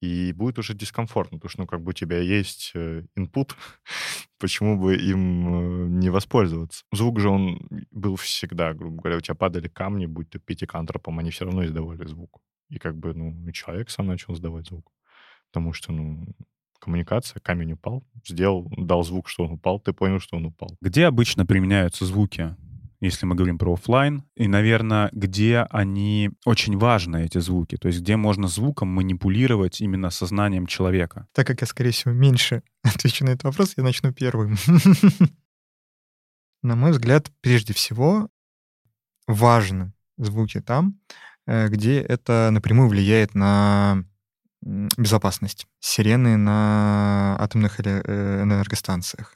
И будет уже дискомфортно, потому что, ну, как бы у тебя есть э, input, [LAUGHS] почему бы им э, не воспользоваться? Звук же, он был всегда, грубо говоря, у тебя падали камни, будь то пятикантропом, они все равно издавали звук. И как бы, ну, и человек сам начал издавать звук. Потому что, ну, коммуникация, камень упал, сделал, дал звук, что он упал, ты понял, что он упал. Где обычно применяются звуки, если мы говорим про оффлайн? И, наверное, где они очень важны, эти звуки? То есть где можно звуком манипулировать именно сознанием человека? Так как я, скорее всего, меньше [LAUGHS] отвечу на этот вопрос, я начну первым. [LAUGHS] На мой взгляд, прежде всего, важны звуки там, где это напрямую влияет на безопасность. Сирены на атомных э, энергостанциях.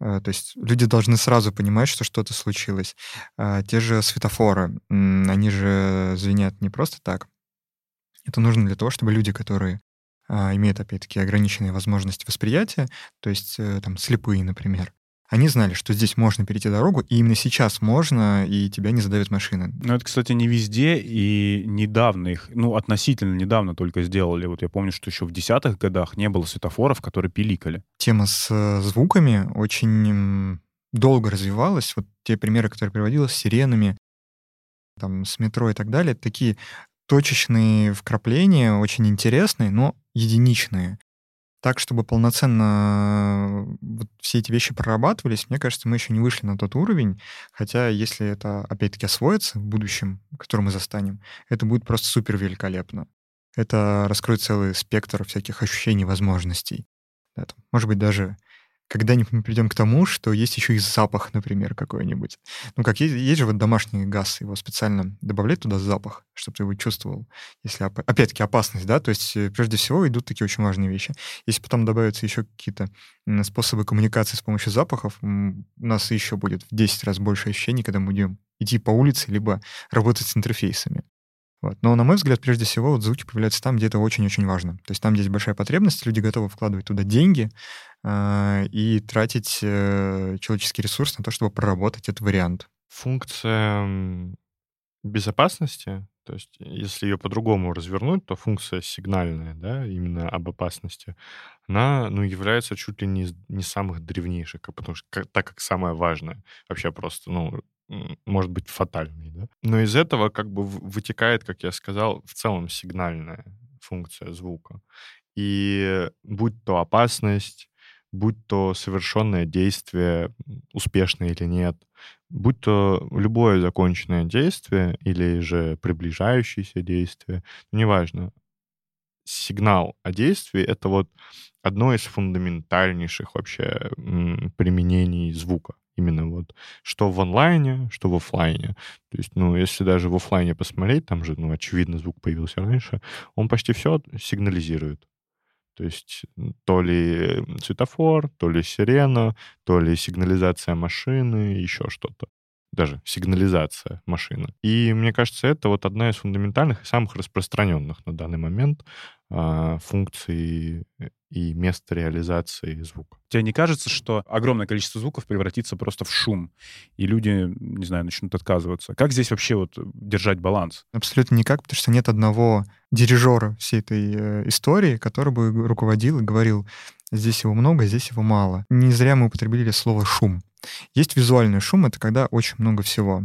Э, То есть люди должны сразу понимать, что что-то случилось. А Те же светофоры, они же звенят не просто так. Это нужно для того, чтобы люди, которые а, имеют, опять-таки, ограниченные возможности восприятия, то есть э, там слепые, например, они знали, что здесь можно перейти дорогу, и именно сейчас можно, и тебя не задавит машина. Ну, это, кстати, не везде, и недавно их, ну, относительно недавно только сделали. Вот я помню, что еще в десятых годах не было светофоров, которые пиликали. Тема с э, звуками очень долго развивалась. Вот те примеры, которые приводила с сиренами, там, с метро и так далее, такие точечные вкрапления, очень интересные, но единичные. Так, чтобы полноценно э, вот все эти вещи прорабатывались, мне кажется, мы еще не вышли на тот уровень. Хотя, если это, опять-таки, освоится в будущем, который мы застанем, это будет просто супер великолепно. Это раскроет целый спектр всяких ощущений, возможностей. Да, там, может быть, даже когда-нибудь мы придем к тому, что есть еще и запах, например, какой-нибудь. Ну, как есть, есть же вот домашний газ, его специально добавлять туда запах, чтобы ты его чувствовал. Если, оп- опять-таки, опасность, да, то есть, э, прежде всего, идут такие очень важные вещи. Если потом добавятся еще какие-то способы коммуникации с помощью запахов, у нас еще будет в 10 раз больше ощущений, когда мы будем идти по улице, либо работать с интерфейсами. Вот. Но, на мой взгляд, прежде всего, вот звуки появляются там, где это очень-очень важно. То есть там, где есть большая потребность, люди готовы вкладывать туда деньги и тратить э, человеческий ресурс на то, чтобы проработать этот вариант. Функция безопасности, То есть, если ее по-другому развернуть, то функция сигнальная, да, именно об опасности, она, ну, является чуть ли не не самых древнейших, как- потому что как- так как самое важное. Вообще просто, ну, может быть фатальной, да. Но из этого как бы вытекает, как я сказал, в целом сигнальная функция звука. И будь то опасность, будь то совершенное действие, успешное или нет, будь то любое законченное действие или же приближающееся действие, неважно, сигнал о действии — это вот одно из фундаментальнейших вообще применений звука. Именно вот что в онлайне, что в оффлайне. То есть, ну, если даже в оффлайне посмотреть, там же, ну, очевидно, звук появился раньше, он почти все сигнализирует. То есть то ли светофор, то ли сирена, то ли сигнализация машины, еще что-то. Даже сигнализация машины. И мне кажется, это вот одна из фундаментальных и самых распространенных на данный момент а, функций э, и мест реализации звука. Тебе не кажется, что огромное количество звуков превратится просто в шум, и люди, не знаю, начнут отказываться? Как здесь вообще вот держать баланс? Абсолютно никак, потому что нет одного дирижера всей этой э, истории, который бы руководил и говорил, здесь его много, здесь его мало. Не зря мы употребили слово «шум». Есть визуальный шум, это когда очень много всего.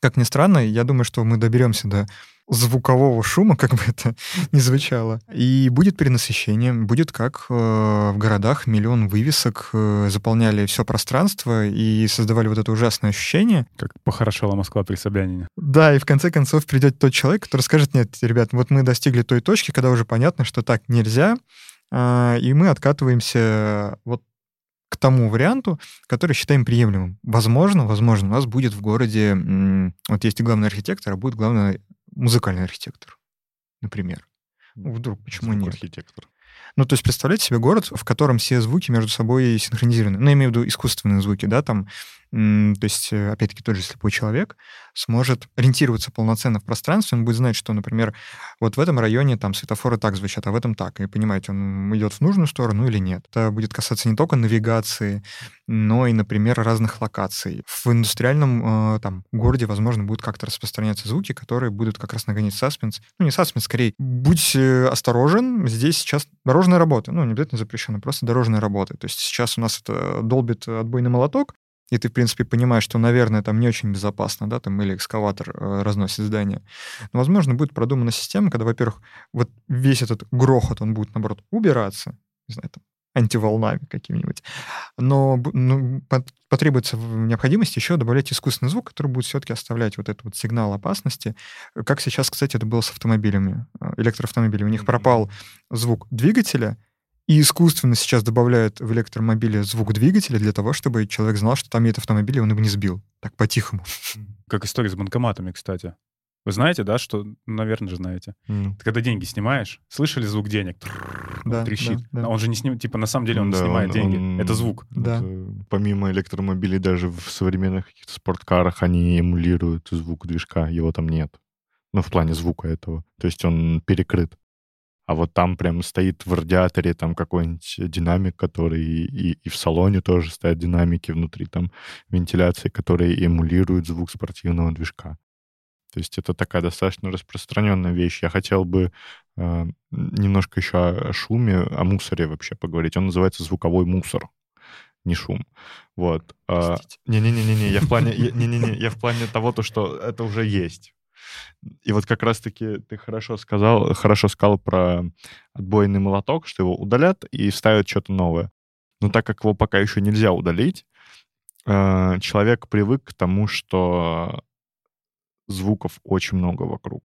Как ни странно, я думаю, что мы доберемся до звукового шума, [LAUGHS] как бы это ни звучало. И будет перенасыщение, будет как э, в городах миллион вывесок э, заполняли все пространство и создавали вот это ужасное ощущение. Как похорошела Москва при Собянине. Да, и в конце концов придет тот человек, который скажет, нет, ребят, вот мы достигли той точки, когда уже понятно, что так нельзя, и мы откатываемся вот к тому варианту, который считаем приемлемым. Возможно, возможно, у нас будет в городе, вот есть и главный архитектор, а будет главный музыкальный архитектор, например. Ну, вдруг, почему нет? Архитектор. Ну, то есть представляете себе город, в котором все звуки между собой синхронизированы. Ну, я имею в виду искусственные звуки, да, там, то есть, э, опять-таки, тот же слепой человек сможет ориентироваться полноценно в пространстве, он будет знать, что, например, вот в этом районе там светофоры так звучат, а в этом так, и понимаете, он идет в нужную сторону или нет. Это будет касаться не только навигации, но и, например, разных локаций. В индустриальном э, там городе, возможно, будут как-то распространяться звуки, которые будут как раз нагонять саспенс. Ну, не саспенс, скорее, будь э, осторожен, здесь сейчас дорожная работа. Ну, не обязательно запрещена, просто дорожная работа. То есть сейчас у нас это долбит отбойный молоток, и ты, в принципе, понимаешь, что, наверное, там не очень безопасно, да, там или экскаватор э, разносит здание. Но, возможно, будет продумана система, когда, во-первых, вот весь этот грохот, он будет, наоборот, убираться, не знаю, там, антиволнами какими-нибудь. Но ну, пот- потребуется в необходимости еще добавлять искусственный звук, который будет все-таки оставлять вот этот вот сигнал опасности. Как сейчас, кстати, это было с автомобилями, э, электроавтомобилями. У них пропал звук двигателя, и искусственно сейчас добавляют в электромобиле звук двигателя для того, чтобы человек знал, что там едет автомобиль, и он его не сбил. Так, по-тихому. Как история с банкоматами, кстати. Вы знаете, да, что, наверное же знаете. Ну, Ты когда деньги снимаешь, слышали звук денег? Да, трещит. да, да. Он же не снимает, типа, на самом деле он не да, снимает он- деньги. он- Это звук. Да. это помимо электромобилей, даже в современных каких-то спорткарах они эмулируют звук движка, его там нет. Ну, в плане звука этого. То есть он перекрыт. А вот там прям стоит в радиаторе там какой-нибудь динамик, который и, и в салоне тоже стоят динамики внутри там вентиляции, которые эмулируют звук спортивного движка. То есть это такая достаточно распространенная вещь. Я хотел бы э, немножко еще о шуме, о мусоре вообще поговорить. Он называется звуковой мусор, не шум. Вот. А. Не-не-не-не, я в плане, [LAUGHS] не-не-не, я в плане того, то, что это уже есть. И вот как раз-таки ты хорошо сказал, хорошо сказал про отбойный молоток, что его удалят и ставят что-то новое. Но так как его пока еще нельзя удалить, э, человек привык к тому, что звуков очень много вокруг.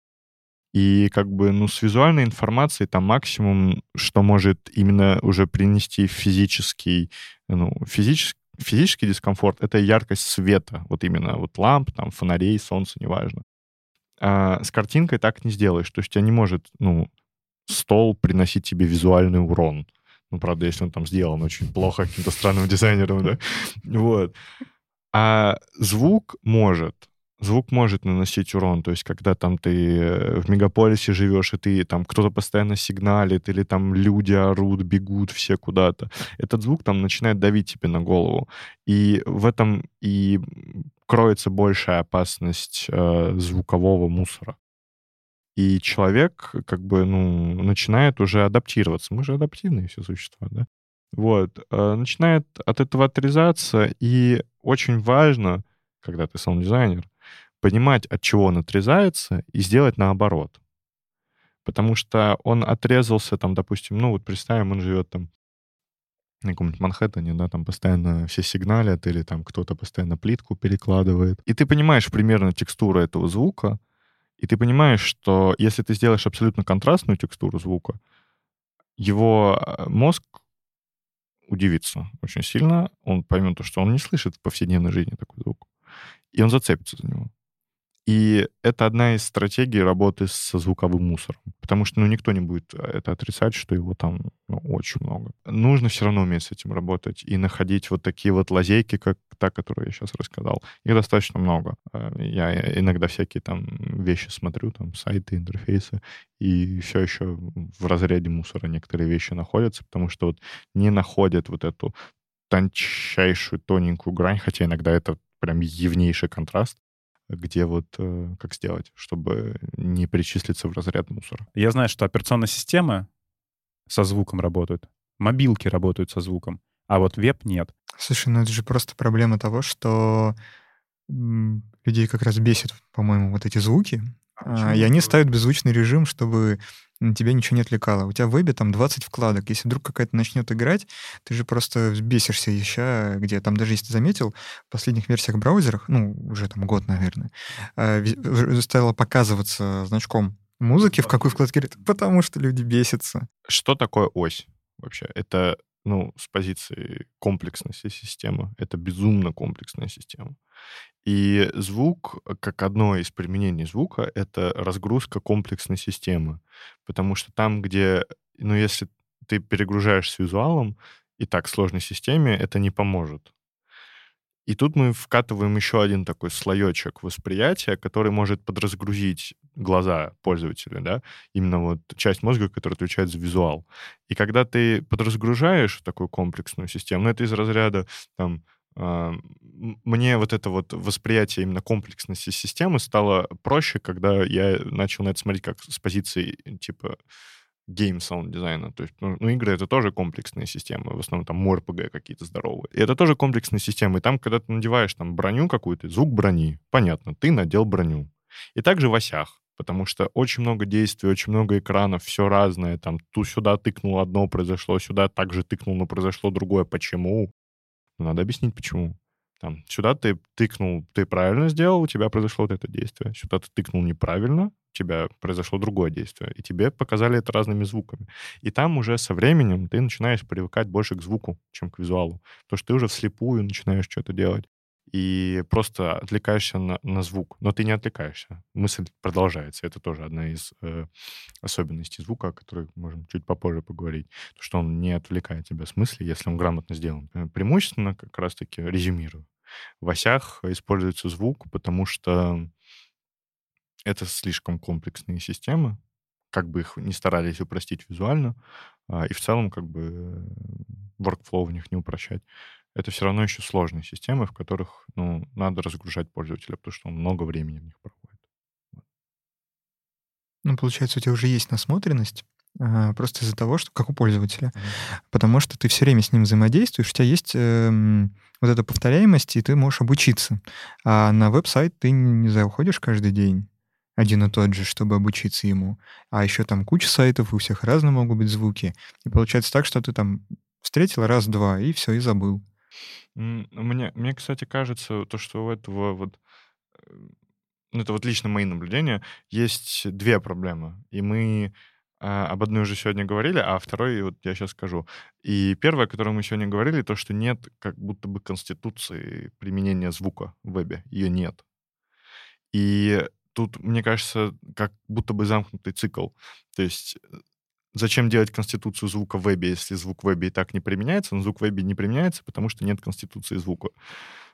И как бы, ну, с визуальной информацией там максимум, что может именно уже принести физический, ну, физический, физический дискомфорт, это яркость света, вот именно вот ламп, там, фонарей, солнца, неважно. А с картинкой так не сделаешь. То есть у тебя не может, ну, стол приносить тебе визуальный урон. Ну, правда, если он там сделан очень плохо каким-то странным дизайнером, да? Вот. А звук может. Звук может наносить урон. То есть, когда там ты в мегаполисе живешь, и ты там кто-то постоянно сигналит, или там люди орут, бегут все куда-то, этот звук там начинает давить тебе на голову. И в этом и кроется большая опасность э, звукового мусора. И человек как бы, ну, начинает уже адаптироваться. Мы же адаптивные все существа, да? Вот. Э, начинает от этого отрезаться, и очень важно, когда ты саунд-дизайнер, понимать, от чего он отрезается, и сделать наоборот. Потому что он отрезался, там, допустим, ну вот представим, он живет там на каком-нибудь Манхэттене, да, там постоянно все сигналят, или там кто-то постоянно плитку перекладывает. И ты понимаешь примерно текстуру этого звука, и ты понимаешь, что если ты сделаешь абсолютно контрастную текстуру звука, его э, мозг удивится очень сильно, он поймет то, что он не слышит в повседневной жизни такой звук, и он зацепится за него. И это одна из стратегий работы со звуковым мусором. Потому что ну, никто не будет э, это отрицать, что его там ну, очень много. Нужно все равно уметь с этим работать и находить вот такие вот лазейки, как та, которую я сейчас рассказал. Их достаточно много. Э, я иногда всякие там вещи смотрю, там сайты, интерфейсы, и все еще в разряде мусора некоторые вещи находятся, потому что вот не находят вот эту тончайшую, тоненькую грань, хотя иногда это прям явнейший контраст где вот э, как сделать, чтобы не причислиться в разряд мусора. Я знаю, что операционные системы со звуком работают, мобилки работают со звуком, а вот веб нет. Слушай, ну это же просто проблема того, что людей как раз бесит, по-моему, вот эти звуки, а, и они ставят беззвучный режим, чтобы тебя ничего не отвлекало. У тебя в вебе там 20 вкладок. Если вдруг какая-то начнет играть, ты же просто взбесишься еще, где там даже, если ты заметил, в последних версиях браузерах, ну, уже там год, наверное, а, стало показываться значком музыки, в какой вкладке, потому что люди бесятся. Что такое ось вообще? Это ну, с позиции комплексности системы. Это безумно комплексная система. И звук, э, как одно из применений звука, это разгрузка комплексной системы. Потому что там, где, ну, если ты перегружаешься визуалом, и так сложной системе это не поможет. И тут мы вкатываем еще один такой слоечек восприятия, который может подразгрузить глаза пользователя, да, именно вот часть мозга, которая отвечает за визуал. И когда ты подразгружаешь такую комплексную систему, ну, это из разряда, там, мне вот это вот восприятие именно комплексности системы стало проще, когда я начал на это смотреть как с позиции, типа, game sound дизайна. То есть, ну, ну, игры — это тоже комплексные системы, в основном там RPG какие-то здоровые. И это тоже комплексные системы. И там, когда ты надеваешь там броню какую-то, звук брони, понятно, ты надел броню. И также в ОСях, потому что очень много действий, очень много экранов, все разное. Там ту сюда тыкнул одно, произошло сюда, также тыкнул, но произошло другое. Почему? Надо объяснить, почему. Там, сюда ты тыкнул, ты правильно сделал, у тебя произошло вот это действие. Сюда ты тыкнул неправильно, у тебя произошло другое действие. И тебе показали это разными звуками. И там уже со временем ты начинаешь привыкать больше к звуку, чем к визуалу. Потому что ты уже вслепую начинаешь что-то делать. И просто отвлекаешься на, на звук. Но ты не отвлекаешься. Мысль продолжается. Это тоже одна из э, особенностей звука, о которой можем чуть попозже поговорить. То, что он не отвлекает тебя с мысли, если он грамотно сделан. Э, преимущественно, как раз-таки, резюмирую. В осях используется звук, потому что это слишком комплексные системы, как бы их не старались упростить визуально, а, и в целом как бы workflow в них не упрощать. Это все равно еще сложные системы, в которых ну, надо разгружать пользователя, потому что он много времени в них проводит. Ну, получается, у тебя уже есть насмотренность, а, просто из-за того, что как у пользователя. Mm-hmm. Потому что ты все время с ним взаимодействуешь, у тебя есть э, вот эта повторяемость, и ты можешь обучиться. А на веб-сайт ты не заходишь каждый день один и тот же, чтобы обучиться ему. А еще там куча сайтов, у всех разные могут быть звуки. И получается так, что ты там встретил раз-два, и все, и забыл. Мне, мне, кстати, кажется, то, что у этого вот э, ну, это вот лично мои наблюдения, есть две проблемы. И мы а, об одной уже сегодня говорили, а второй вот я сейчас скажу. И первое, о котором мы сегодня говорили, то, что нет как будто бы конституции применения звука в вебе. Ее нет. И тут, мне кажется, как будто бы замкнутый цикл. То есть э, зачем делать конституцию звука в вебе, если звук в вебе и так не применяется? Но звук в вебе не применяется, потому что нет конституции звука.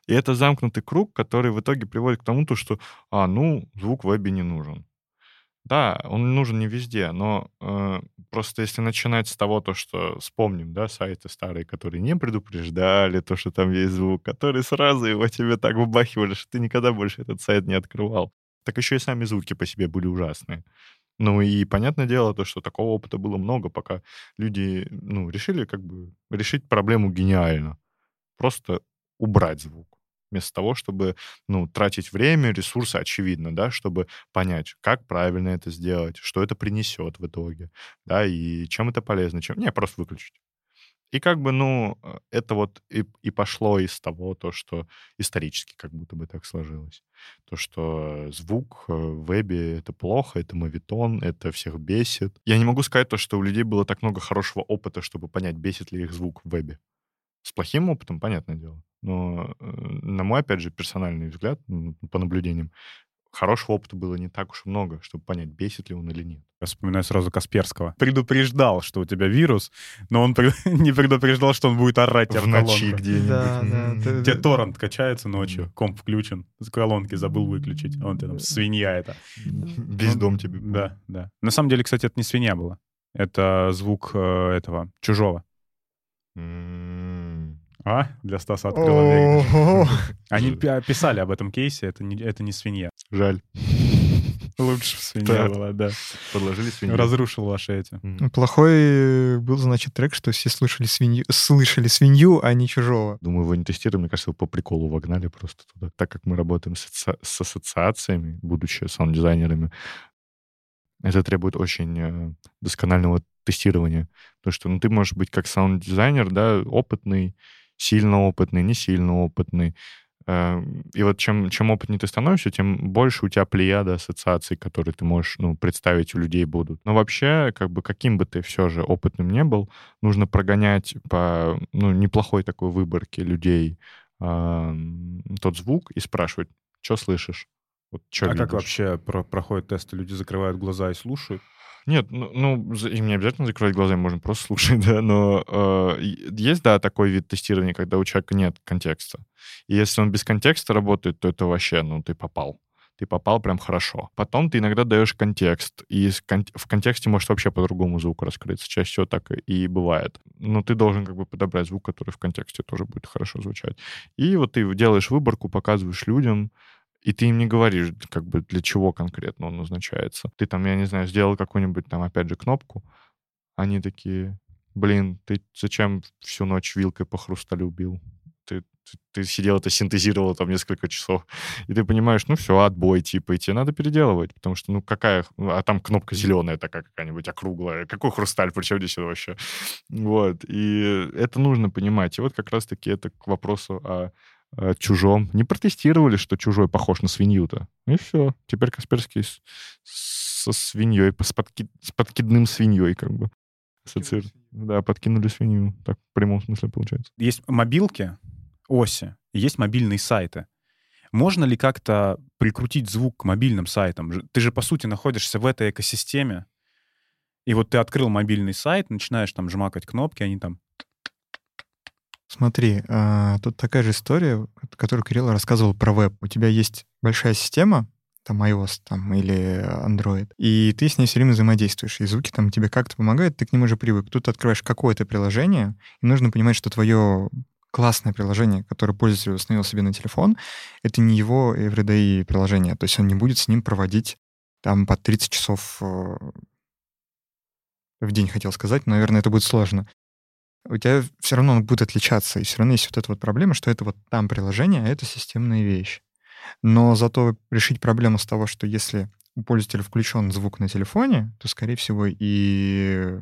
И это замкнутый круг, который в итоге приводит к тому, что, а, ну, звук в вебе не нужен. Да, он нужен не везде, но э, просто если начинать с того, то, что вспомним, да, сайты старые, которые не предупреждали то, что там есть звук, которые сразу его тебе так выбахивали, что ты никогда больше этот сайт не открывал так еще и сами звуки по себе были ужасные. Ну и понятное дело, то, что такого опыта было много, пока люди ну, решили как бы решить проблему гениально. Просто убрать звук. Вместо того, чтобы ну, тратить время, ресурсы, очевидно, да, чтобы понять, как правильно это сделать, что это принесет в итоге, да, и чем это полезно, чем... Не, просто выключить. И как бы, ну, э, это вот и, и пошло из того, то, что исторически как будто бы так сложилось. То, что звук э, в вебе — это плохо, это мовитон, это всех бесит. Я не могу сказать то, что у людей было так много хорошего опыта, чтобы понять, бесит ли их звук в вебе. С плохим опытом, понятное дело. Но, э, на мой, опять же, персональный взгляд, по наблюдениям, хорошего опыта было не так уж и много, чтобы понять, бесит ли он или нет. Я вспоминаю сразу Касперского. Предупреждал, что у тебя вирус, но он [LAUGHS] не предупреждал, что он будет орать в, в ночи где-нибудь. Да, да. Тебе торрент качается ночью, комп включен, с колонки забыл выключить, а он тебе там свинья это. Весь дом тебе. Да, да. На самом деле, кстати, это не свинья была. Это звук э, этого, чужого. А? Для Стаса открыла Они писали об этом кейсе, это не, это не свинья. Жаль. Лучше свинья была, да. Подложили свинью. Разрушил ваши эти. Плохой был, значит, трек, что все слышали свинью, слышали свинью, а не чужого. Думаю, его не тестируем, мне кажется, его по приколу вогнали просто туда. Так как мы работаем с, с ассоциациями, будучи саунд-дизайнерами, это требует очень э, досконального тестирования. Потому что ну, ты можешь быть как саунд-дизайнер, да, опытный, сильно опытный, не сильно опытный. Эм, и вот чем, чем опытнее ты становишься, тем больше у тебя плеяда ассоциаций, которые ты можешь ну, представить у людей будут. Но вообще, как бы каким бы ты все же опытным не был, нужно прогонять по ну, неплохой такой выборке людей э, тот звук и спрашивать, что слышишь? Вот, а видишь? как вообще про проходят тесты? Люди закрывают глаза и слушают? Нет, ну, ну им не обязательно закрывать глаза, им можно просто слушать, [LAUGHS] да, но э, есть, да, такой вид тестирования, когда у человека нет контекста. И если он без контекста работает, то это вообще, ну, ты попал. Ты попал прям хорошо. Потом ты иногда даешь контекст, и в контексте может вообще по-другому звук раскрыться. Чаще всего так и бывает. Но ты должен как бы подобрать звук, который в контексте тоже будет хорошо звучать. И вот ты делаешь выборку, показываешь людям, и ты им не говоришь, как бы для чего конкретно он назначается. Ты там, я не знаю, сделал какую-нибудь там, опять же, кнопку, они такие, блин, ты зачем всю ночь вилкой по хрусталю бил? Ты, ты, ты сидел это синтезировал там несколько часов, и ты понимаешь, ну все, отбой, типа, и тебе надо переделывать, потому что, ну какая, а там кнопка зеленая такая какая-нибудь, округлая, какой хрусталь, причем здесь вообще? Вот, и это нужно понимать, и вот как раз-таки это к вопросу о чужом. Не протестировали, что чужой похож на свинью-то. И все. Теперь Касперский с, со свиньей, с, подки, с подкидным свиньей как бы. Ассоциир... Да, подкинули свинью. Так, в прямом смысле получается. Есть мобилки, оси, есть мобильные сайты. Можно ли как-то прикрутить звук к мобильным сайтам? Ты же, по сути, находишься в этой экосистеме, и вот ты открыл мобильный сайт, начинаешь там жмакать кнопки, они там Смотри, а, тут такая же история, которую Кирилл рассказывал про веб. У тебя есть большая система, там iOS там, или Android, и ты с ней все время взаимодействуешь, и звуки там тебе как-то помогают, ты к нему уже привык. Тут открываешь какое-то приложение, и нужно понимать, что твое классное приложение, которое пользователь установил себе на телефон, это не его everyday приложение, то есть он не будет с ним проводить там по 30 часов э, в день, хотел сказать, но, наверное, это будет сложно у тебя все равно он будет отличаться. И все равно есть вот эта вот проблема, что это вот там приложение, а это системная вещь. Но зато решить проблему с того, что если у пользователя включен звук на телефоне, то, скорее всего, и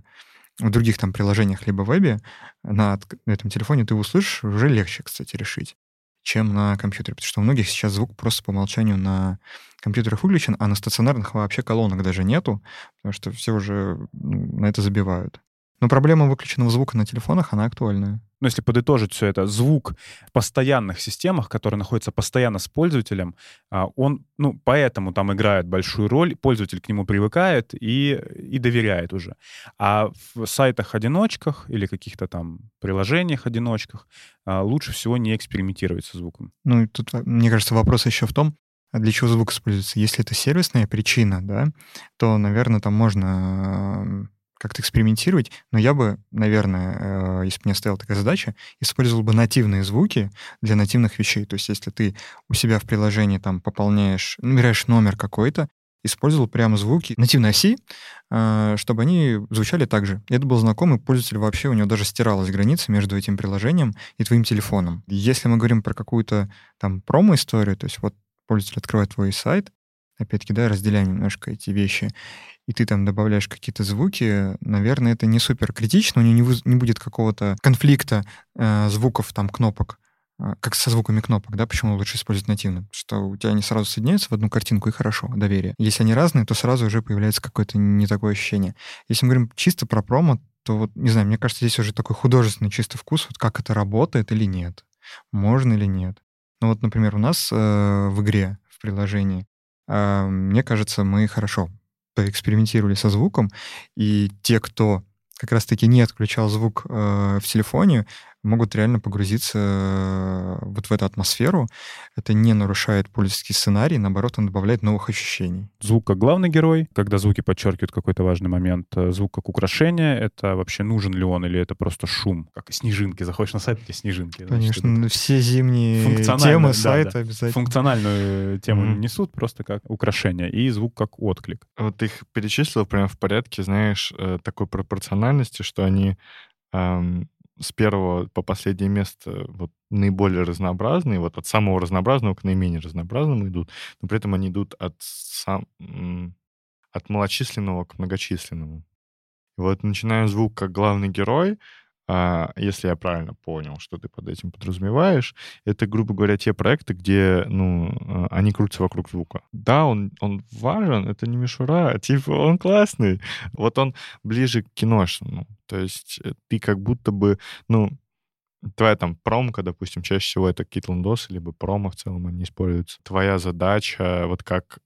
в других там приложениях либо вебе на этом телефоне ты услышишь, уже легче, кстати, решить, чем на компьютере. Потому что у многих сейчас звук просто по умолчанию на компьютерах выключен, а на стационарных вообще колонок даже нету, потому что все уже на это забивают. Но проблема выключенного звука на телефонах, она актуальная. Ну, если подытожить все это, звук в постоянных системах, который находится постоянно с пользователем, а, он, ну, поэтому там играет большую роль, пользователь к нему привыкает и, и доверяет уже. А в сайтах-одиночках или каких-то там приложениях-одиночках а, лучше всего не экспериментировать со звуком. Ну, и тут, мне кажется, вопрос еще в том, а для чего звук используется. Если это сервисная причина, да, то, наверное, там можно как-то экспериментировать, но я бы, наверное, э, если бы мне стояла такая задача, использовал бы нативные звуки для нативных вещей. То есть если ты у себя в приложении там пополняешь, набираешь номер какой-то, использовал прямо звуки нативной оси, а, чтобы они звучали так же. Это был знакомый пользователь вообще, у него даже стиралась граница между этим приложением и твоим телефоном. Если мы говорим про какую-то там промо-историю, то есть вот пользователь открывает твой сайт, опять-таки, да, разделяя немножко эти вещи, и ты там добавляешь какие-то звуки, наверное, это не супер критично, у него не, вы, не будет какого-то конфликта э, звуков, там, кнопок, э, как со звуками кнопок, да, почему лучше использовать нативно? Что у тебя они сразу соединяются в одну картинку, и хорошо, доверие. Если они разные, то сразу уже появляется какое-то не такое ощущение. Если мы говорим чисто про промо, то вот, не знаю, мне кажется, здесь уже такой художественный чисто вкус, вот как это работает или нет, можно или нет. Ну вот, например, у нас э, в игре, в приложении, мне кажется, мы хорошо поэкспериментировали со звуком, и те, кто как раз-таки не отключал звук э, в телефоне, могут реально погрузиться э, вот в эту атмосферу. Это не нарушает пользовательский сценарий, наоборот, он добавляет новых ощущений. Звук как главный герой, когда звуки подчеркивают какой-то важный момент. Э, звук как украшение, это вообще нужен ли он, или это просто шум? Как снежинки. Заходишь на сайт, эти снежинки. Конечно, значит, все зимние темы да, сайта да. обязательно. Функциональную тему mm-hmm. несут просто как украшение, и звук как отклик. Вот их перечислил прямо в порядке, знаешь, э, такой пропорциональности, что они эм, с первого по последнее место вот наиболее разнообразные, вот от самого разнообразного к наименее разнообразному идут, но при этом они идут от, сам, от малочисленного к многочисленному. И вот начинаем звук как главный герой, а, если я правильно понял, что ты под этим подразумеваешь, это, грубо говоря, те проекты, где, ну, а, они крутятся вокруг звука. Да, он, он важен, это не мишура, типа, он классный. Вот он ближе к киношному. То есть э, ты как будто бы, ну, твоя там промка, допустим, чаще всего это какие-то лендосы, либо промо в целом они используются. Твоя задача, вот как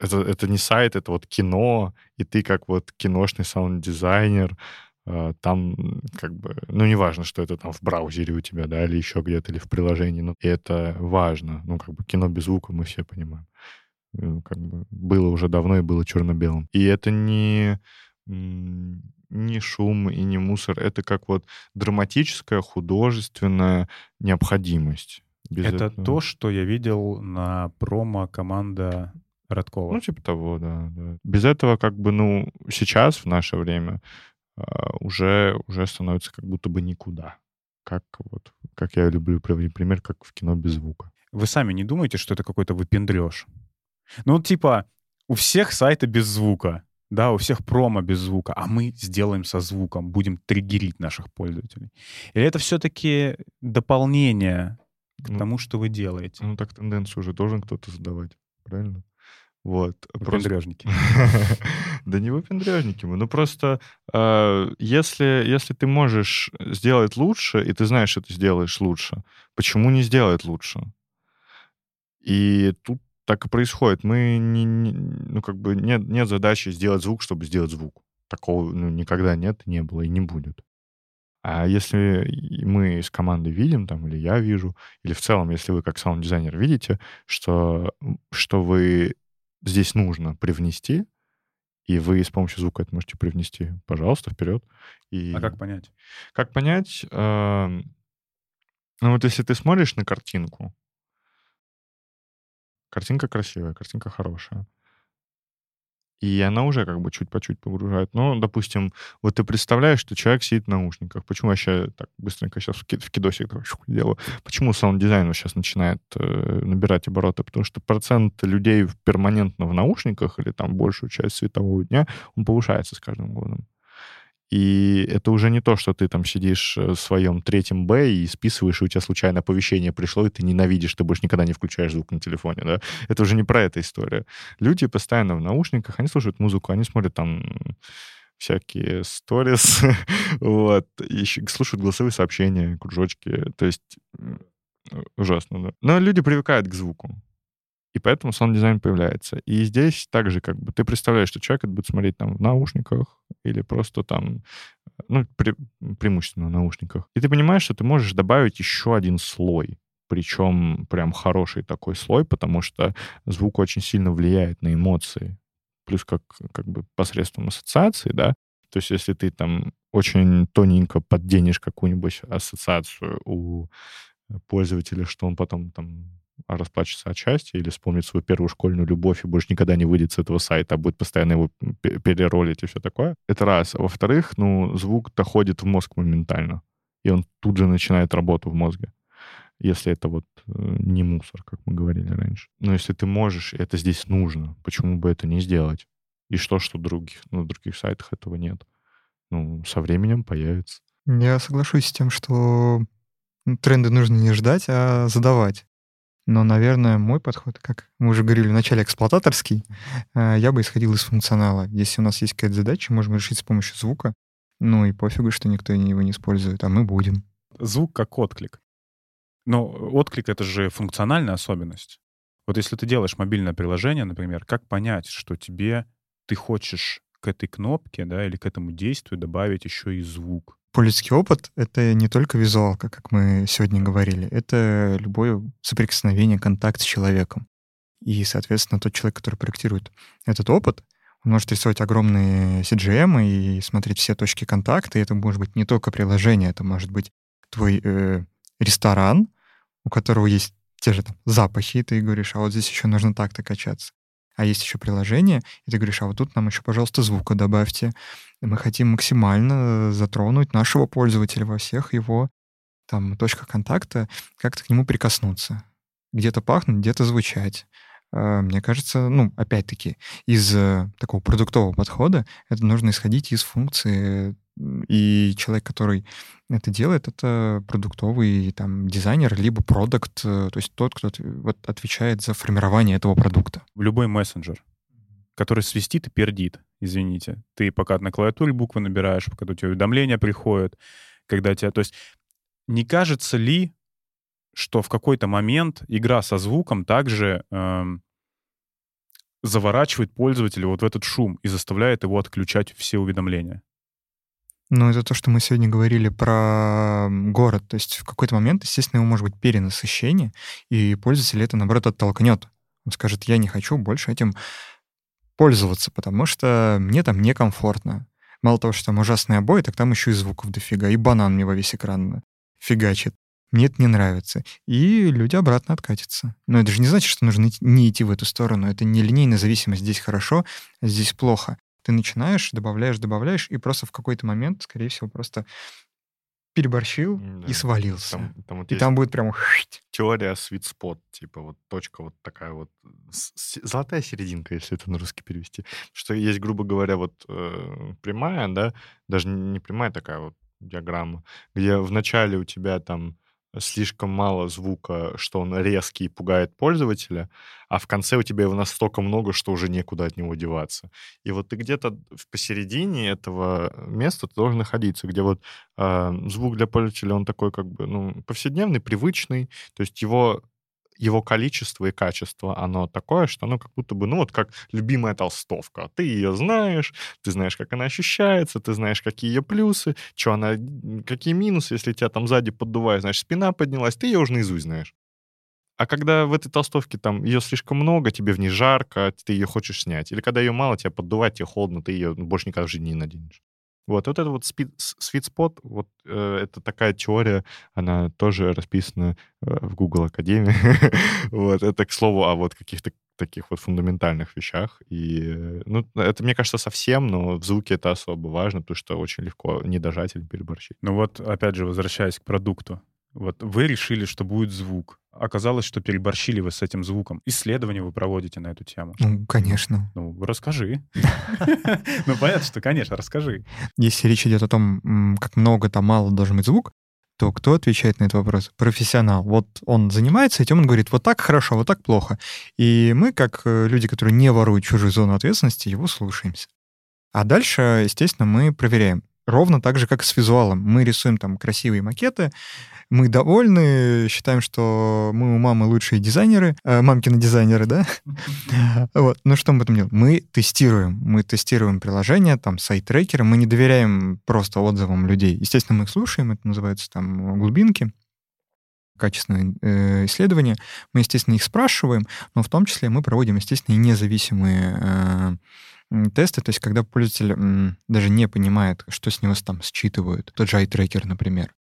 это, это не сайт, это вот кино, и ты как вот киношный саунд-дизайнер, а, там как бы, ну, не важно, что это там в браузере у тебя, да, или еще где-то, или в приложении, но это важно. Ну, как бы кино без звука мы все понимаем. Ну, как бы было уже давно и было черно-белым. И это не, не шум и не мусор, это как вот драматическая, художественная необходимость. Без это этого... то, что я видел на промо команда Радкова. Ну, типа того, да, да. Без этого как бы, ну, сейчас, в наше время, а, уже, уже становится как будто бы никуда. Как вот, как я люблю приводить пример, как в кино без звука. Вы сами не думаете, что это какой-то выпендреж? Ну, типа, у всех сайты без звука, да, у всех промо без звука, а мы сделаем со звуком, будем триггерить наших пользователей. Или это все-таки дополнение к ну, тому, что вы делаете? Ну, так тенденцию уже должен кто-то задавать, правильно? Вот. Выпендрежники. [LAUGHS] Да не выпендрежники мы. Ну просто а, если, если ты можешь сделать лучше, и ты знаешь, что ты сделаешь лучше, почему не сделать лучше? И тут так и происходит. Мы не, не, ну, как бы нет, нет задачи сделать звук, чтобы сделать звук. Такого ну, никогда нет, не было и не будет. А если мы с командой видим, там, или я вижу, или в целом, если вы как саунд-дизайнер видите, что, что вы здесь нужно привнести, и вы с помощью звука это можете привнести, пожалуйста, вперед. И... А как понять? Как понять? Э, ну вот если ты смотришь на картинку, картинка красивая, картинка хорошая, и она уже как бы чуть по чуть погружает. Ну, допустим, вот ты представляешь, что человек сидит в наушниках. Почему я сейчас так быстренько сейчас в, в кидосик делаю? Почему саунд-дизайн сейчас начинает э, набирать обороты? Потому что процент людей перманентно в наушниках или там большую часть светового дня, он повышается с каждым годом. И это уже не то, что ты там сидишь э, в своем третьем Б и списываешь, и у тебя случайно оповещение пришло, и ты ненавидишь, ты больше никогда не включаешь звук на телефоне, да? Это уже не про эту историю. Люди постоянно в наушниках, они слушают музыку, они смотрят там всякие сторис, [LAUGHS] вот, и слушают голосовые сообщения, кружочки, то есть ужасно, да. Но люди привыкают к звуку. И поэтому саунд-дизайн появляется. И здесь также как бы ты представляешь, что человек будет смотреть там в наушниках или просто там, ну, пре- преимущественно в наушниках. И ты понимаешь, что ты можешь добавить еще один слой. Причем прям хороший такой слой, потому что звук очень сильно влияет на эмоции. Плюс как, как бы посредством ассоциации, да. То есть если ты там очень тоненько подденешь какую-нибудь ассоциацию у пользователя, что он потом там расплачется от счастья или вспомнит свою первую школьную любовь и больше никогда не выйдет с этого сайта, а будет постоянно его переролить и все такое. Это раз. А во-вторых, ну, звук доходит в мозг моментально, и он тут же начинает работу в мозге если это вот э, не мусор, как мы говорили раньше. Но если ты можешь, это здесь нужно, почему бы это не сделать? И что, что других, на других сайтах этого нет? Ну, со временем появится. Я соглашусь с тем, что тренды нужно не ждать, а задавать. Но, наверное, мой подход, как мы уже говорили в начале, эксплуататорский, э, я бы исходил из функционала. Если у нас есть какая-то задача, можем решить с помощью звука, ну и пофигу, что никто его не использует, а мы будем. Звук как отклик. Но отклик — это же функциональная особенность. Вот если ты делаешь мобильное приложение, например, как понять, что тебе ты хочешь к этой кнопке, да, или к этому действию добавить еще и звук? Пользовательский опыт — это не только визуалка, как мы сегодня говорили, это любое соприкосновение, контакт с человеком. И, соответственно, тот человек, который проектирует этот опыт, он может рисовать огромные CGM и смотреть все точки контакта. И это может быть не только приложение, это может быть твой э, ресторан, у которого есть те же там запахи, и ты говоришь, а вот здесь еще нужно так-то качаться а есть еще приложение, и ты говоришь, а вот тут нам еще, пожалуйста, звука добавьте. Мы хотим максимально затронуть нашего пользователя во всех его там точках контакта, как-то к нему прикоснуться. Где-то пахнуть, где-то звучать. А, мне кажется, ну, опять-таки, из э, такого продуктового подхода это нужно исходить из функции и человек, который это делает, это продуктовый там дизайнер, либо продукт, э, то есть тот, кто вот, отвечает за формирование этого продукта. Любой мессенджер, который свистит и пердит, извините. Ты пока на клавиатуре буквы набираешь, пока у тебя уведомления приходят, когда тебя... То есть не кажется ли, что в какой-то момент игра со звуком также эм, заворачивает пользователя вот в этот шум и заставляет его отключать все уведомления? Ну, это то, что мы сегодня говорили про город. То есть в какой-то момент, естественно, его может быть перенасыщение, и пользователь это, наоборот, оттолкнет. Он скажет, я не хочу больше этим пользоваться, потому что мне там некомфортно. Мало того, что там ужасные обои, так там еще и звуков дофига, и банан мне во весь экран фигачит. Мне это не нравится. И люди обратно откатятся. Но это же не значит, что нужно не идти в эту сторону. Это не линейная зависимость. Здесь хорошо, а здесь плохо ты начинаешь, добавляешь, добавляешь, и просто в какой-то момент, скорее всего, просто переборщил да. и свалился. Там, там вот и там будет прям... Теория spot, типа вот точка вот такая вот, золотая серединка, если это на русский перевести. Что есть, грубо говоря, вот э, прямая, да, даже не прямая такая вот диаграмма, где вначале у тебя там слишком мало звука, что он резкий и пугает пользователя, а в конце у тебя его настолько много, что уже некуда от него деваться. И вот ты где-то посередине этого места ты должен находиться, где вот э, звук для пользователя, он такой как бы, ну, повседневный, привычный, то есть его его количество и качество, оно такое, что оно как будто бы, ну вот как любимая толстовка. Ты ее знаешь, ты знаешь, как она ощущается, ты знаешь, какие ее плюсы, что она, какие минусы, если тебя там сзади поддувает, значит, спина поднялась, ты ее уже наизусть знаешь. А когда в этой толстовке там ее слишком много, тебе в ней жарко, ты ее хочешь снять. Или когда ее мало, тебя поддувать, тебе холодно, ты ее больше никогда в жизни не наденешь. Вот, вот это вот spot, вот э, это такая теория, она тоже расписана э, в Google Академии. [LAUGHS] вот, это, к слову, о вот каких-то таких вот фундаментальных вещах. И, э, ну, это, мне кажется, совсем, но в звуке это особо важно, потому что очень легко не дожать или переборщить. Ну вот, опять же, возвращаясь к продукту. Вот вы решили, что будет звук. Оказалось, что переборщили вы с этим звуком. Исследования вы проводите на эту тему. Ну, конечно. Ну, расскажи. [LAUGHS] Ну, понятно, что, конечно, расскажи. Если речь идет о том, как много там мало должен быть звук, то кто отвечает на этот вопрос? Профессионал. Вот он занимается этим, он говорит, вот так хорошо, вот так плохо. И мы, как э, люди, которые не воруют чужую зону ответственности, его слушаемся. А дальше, естественно, мы проверяем. Ровно так же, как с визуалом. Мы рисуем там красивые макеты, мы довольны, считаем, что мы у мамы лучшие дизайнеры, э, мамкины дизайнеры, да? Вот. Ну что мы потом делаем? Мы тестируем. Мы тестируем приложение, там, сайт-трекеры. Мы не доверяем просто отзывам людей. Естественно, мы их слушаем, это называется там глубинки качественное э, исследование. Мы, естественно, их спрашиваем, но в том числе мы проводим, естественно, и независимые э, тесты, то есть когда пользователь даже не понимает, что с него там считывают, тот же iTracker, например.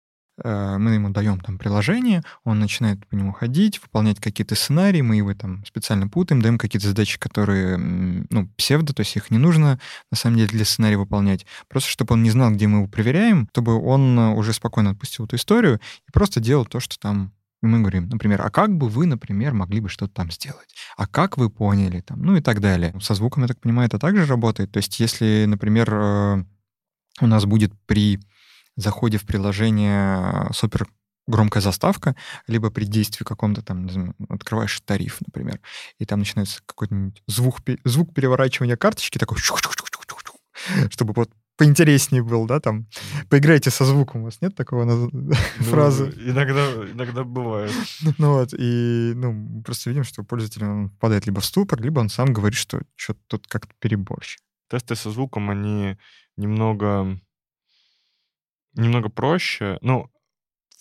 Э, мы ему даем там приложение, он начинает по нему ходить, выполнять какие-то сценарии, мы его там специально путаем, даем какие-то задачи, которые, ну, псевдо, то есть их не нужно на самом деле для сценария выполнять, просто чтобы он не знал, где мы его проверяем, чтобы он уже спокойно отпустил эту историю и просто делал то, что там и мы говорим, например, а как бы вы, например, могли бы что-то там сделать? А как вы поняли там? Ну и так далее. Со звуком, я так понимаю, это также работает. То есть если, например, э, у нас будет при заходе в приложение супер громкая заставка, либо при действии каком-то там, не знаю, открываешь тариф, например, и там начинается какой-нибудь звук, звук переворачивания карточки, такой чтобы вот поинтереснее был, да, там, поиграйте со звуком, у вас нет такого [LAUGHS] ну, фразы? Иногда, иногда бывает. [LAUGHS] Ну вот, и, ну, просто видим, что пользователь он впадает либо в ступор, либо он сам говорит, что что-то тут как-то переборщик. Тесты со звуком, они немного, немного проще, ну,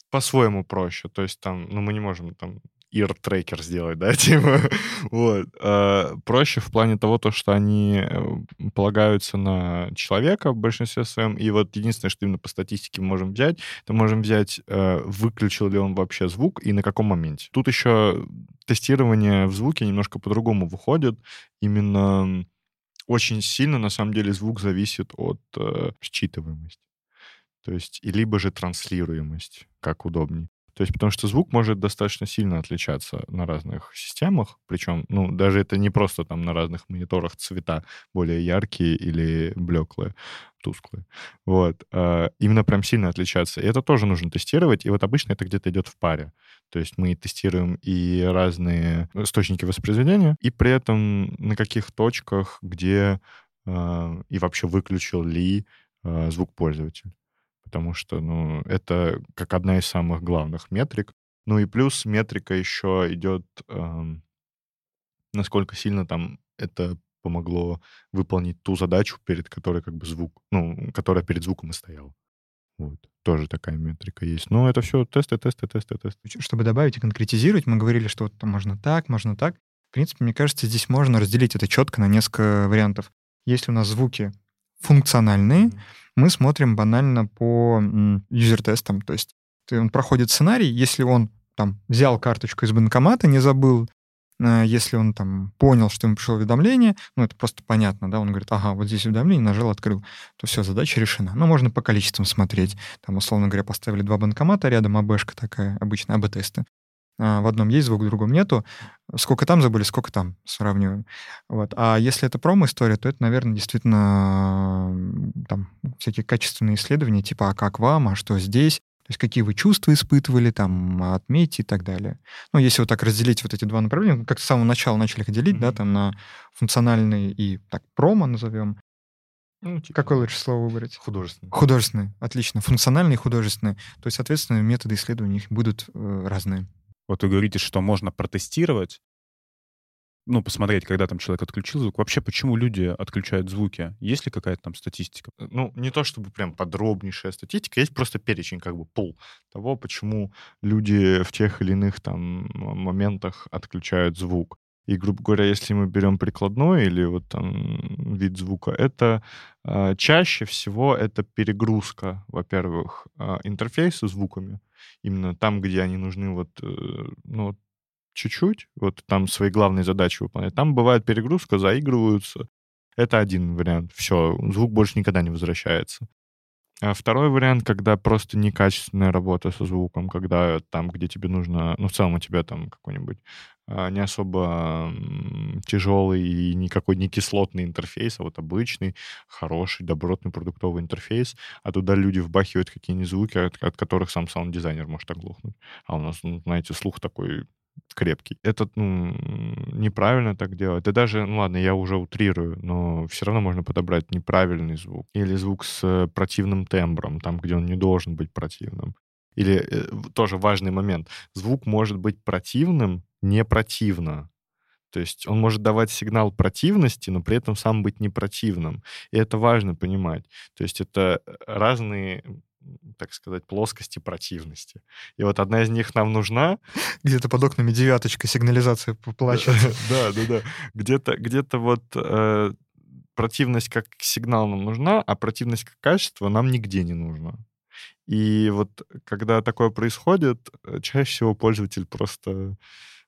по-своему проще. То есть там, ну, мы не можем там ear tracker сделать, да, [LAUGHS] типа, вот. А, проще в плане того, то, что они э, полагаются на человека в большинстве своем, и вот единственное, что именно по статистике мы можем взять, это можем взять, э, выключил ли он вообще звук и на каком моменте. Тут еще тестирование в звуке немножко по-другому выходит, именно очень сильно, на самом деле, звук зависит от э, считываемости. То есть, и либо же транслируемость, как удобнее. То есть потому что звук может достаточно сильно отличаться на разных системах, причем, ну, даже это не просто там на разных мониторах цвета более яркие или блеклые, тусклые. Вот. А именно прям сильно отличаться. И это тоже нужно тестировать, и вот обычно это где-то идет в паре. То есть мы тестируем и разные источники воспроизведения, и при этом на каких точках, где э, и вообще выключил ли э, звук пользователя потому что, ну, это как одна из самых главных метрик. Ну и плюс метрика еще идет, эм, насколько сильно там это помогло выполнить ту задачу, перед которой как бы звук, ну, которая перед звуком и стояла. Вот. Тоже такая метрика есть. Но это все тесты, тесты, тесты, тесты. Чтобы добавить и конкретизировать, мы говорили, что вот можно так, можно так. В принципе, мне кажется, здесь можно разделить это четко на несколько вариантов. Если у нас звуки функциональные, мы смотрим банально по юзер-тестам. То есть он проходит сценарий, если он там взял карточку из банкомата, не забыл, э, если он там понял, что ему пришло уведомление, ну, это просто понятно, да, он говорит, ага, вот здесь уведомление, нажал, открыл, то все, задача решена. Ну, можно по количествам смотреть. Там, условно говоря, поставили два банкомата рядом, АБшка такая, обычная АБ-тесты. А, в одном есть звук, в другом нету. Сколько там забыли, сколько там сравниваем. Вот. А если это промо-история, то это, наверное, действительно там всякие качественные исследования, типа «а как вам?», «а что здесь?», то есть какие вы чувства испытывали, там, отметьте и так далее. Ну, если вот так разделить вот эти два направления, как с самого начала начали их делить, mm-hmm. да, там на функциональные и так промо назовем, ну, типа, Какое лучше слово выбрать? Художественный. Художественный, отлично. Функциональный и художественный. То есть, соответственно, методы исследования их будут э, разные. Вот вы говорите, что можно протестировать, ну, посмотреть, когда там человек отключил звук. Вообще, почему люди отключают звуки? Есть ли какая-то там статистика? Э, ну, не то чтобы прям подробнейшая статистика, есть просто перечень, как бы пол того, почему люди в тех или иных там моментах отключают звук. И, грубо говоря, если мы берем прикладной или вот там вид звука, это э, чаще всего это перегрузка, во-первых, э, интерфейса звуками, именно там, где они нужны вот, э, ну, чуть-чуть, вот там свои главные задачи выполнять. Там бывает перегрузка, заигрываются. Это один вариант. Все, звук больше никогда не возвращается. А второй вариант, когда просто некачественная работа со звуком, когда там, где тебе нужно, ну, в целом у тебя там какой-нибудь а, не особо тяжелый и никакой не кислотный интерфейс, а вот обычный, хороший, добротный продуктовый интерфейс, а туда люди вбахивают какие-нибудь звуки, от, от которых сам саунд-дизайнер может оглохнуть. А у нас, ну, знаете, слух такой крепкий. Это ну, неправильно так делать. Да даже, ну ладно, я уже утрирую, но все равно можно подобрать неправильный звук. Или звук с противным тембром, там, где он не должен быть противным. Или э, тоже важный момент. Звук может быть противным, не противно. То есть он может давать сигнал противности, но при этом сам быть не противным. И это важно понимать. То есть это э, разные так сказать, плоскости противности. И вот одна из них нам нужна. Где-то под окнами девяточка сигнализация плачет. [LAUGHS] Да, да, да. Где-то где вот э, противность как сигнал нам нужна, а противность как качество нам нигде не нужна. И вот когда такое происходит, э, чаще всего пользователь просто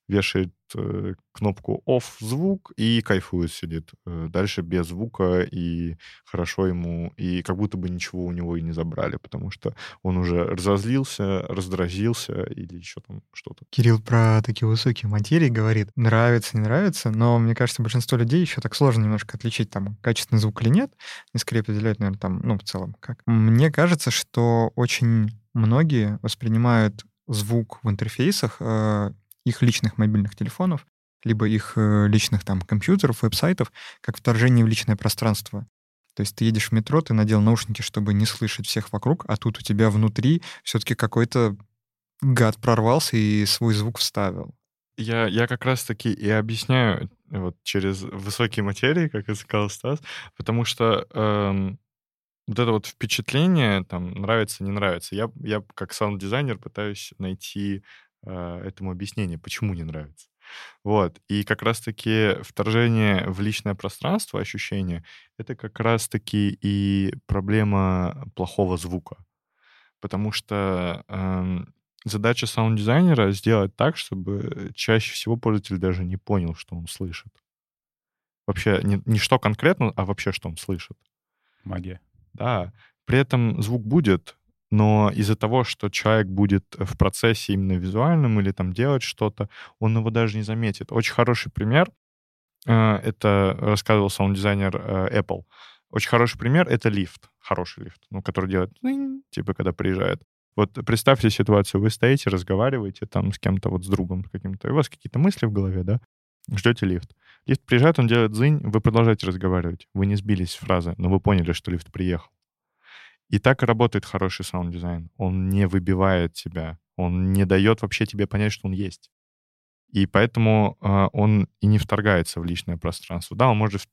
вешает э, кнопку off звук и кайфует сидит. Э, дальше без звука и хорошо ему, и как будто бы ничего у него и не забрали, потому что он уже разозлился, раздразился или еще там что-то. Кирилл про такие высокие материи говорит, нравится, не нравится, но мне кажется, большинство людей еще так сложно немножко отличить, там, качественный звук или нет. Не скорее определяют, наверное, там, ну, в целом, как. Мне кажется, что очень многие воспринимают звук в интерфейсах э, их личных мобильных телефонов, либо их э, личных там компьютеров, веб-сайтов, как вторжение в личное пространство. То есть ты едешь в метро, ты надел наушники, чтобы не слышать всех вокруг, а тут у тебя внутри все-таки какой-то гад прорвался и свой звук вставил. Я, я как раз-таки и объясняю вот через высокие материи, как и сказал Стас, потому что эм, вот это вот впечатление, там, нравится, не нравится. Я, я как саунд-дизайнер пытаюсь найти э, этому объяснение, почему не нравится. Вот. И как раз-таки вторжение в личное пространство, ощущение, это как раз-таки и проблема плохого звука. Потому что э, задача саунд-дизайнера сделать так, чтобы чаще всего пользователь даже не понял, что он слышит. Вообще не, не что конкретно, а вообще, что он слышит. Магия. Да. При этом звук будет, но из-за того, что человек будет в процессе именно визуальном или там делать что-то, он его даже не заметит. Очень хороший пример, э, это рассказывал саунд-дизайнер э, Apple. Очень хороший пример — это лифт, хороший лифт, ну, который делает, типа, когда приезжает. Вот представьте ситуацию, вы стоите, разговариваете там с кем-то, вот с другом каким-то, у вас какие-то мысли в голове, да? Ждете лифт. Лифт приезжает, он делает зынь, вы продолжаете разговаривать. Вы не сбились с фразы, но вы поняли, что лифт приехал. И так работает хороший саунд-дизайн. Он не выбивает тебя, он не дает вообще тебе понять, что он есть. И поэтому э, он и не вторгается в личное пространство. Да, он может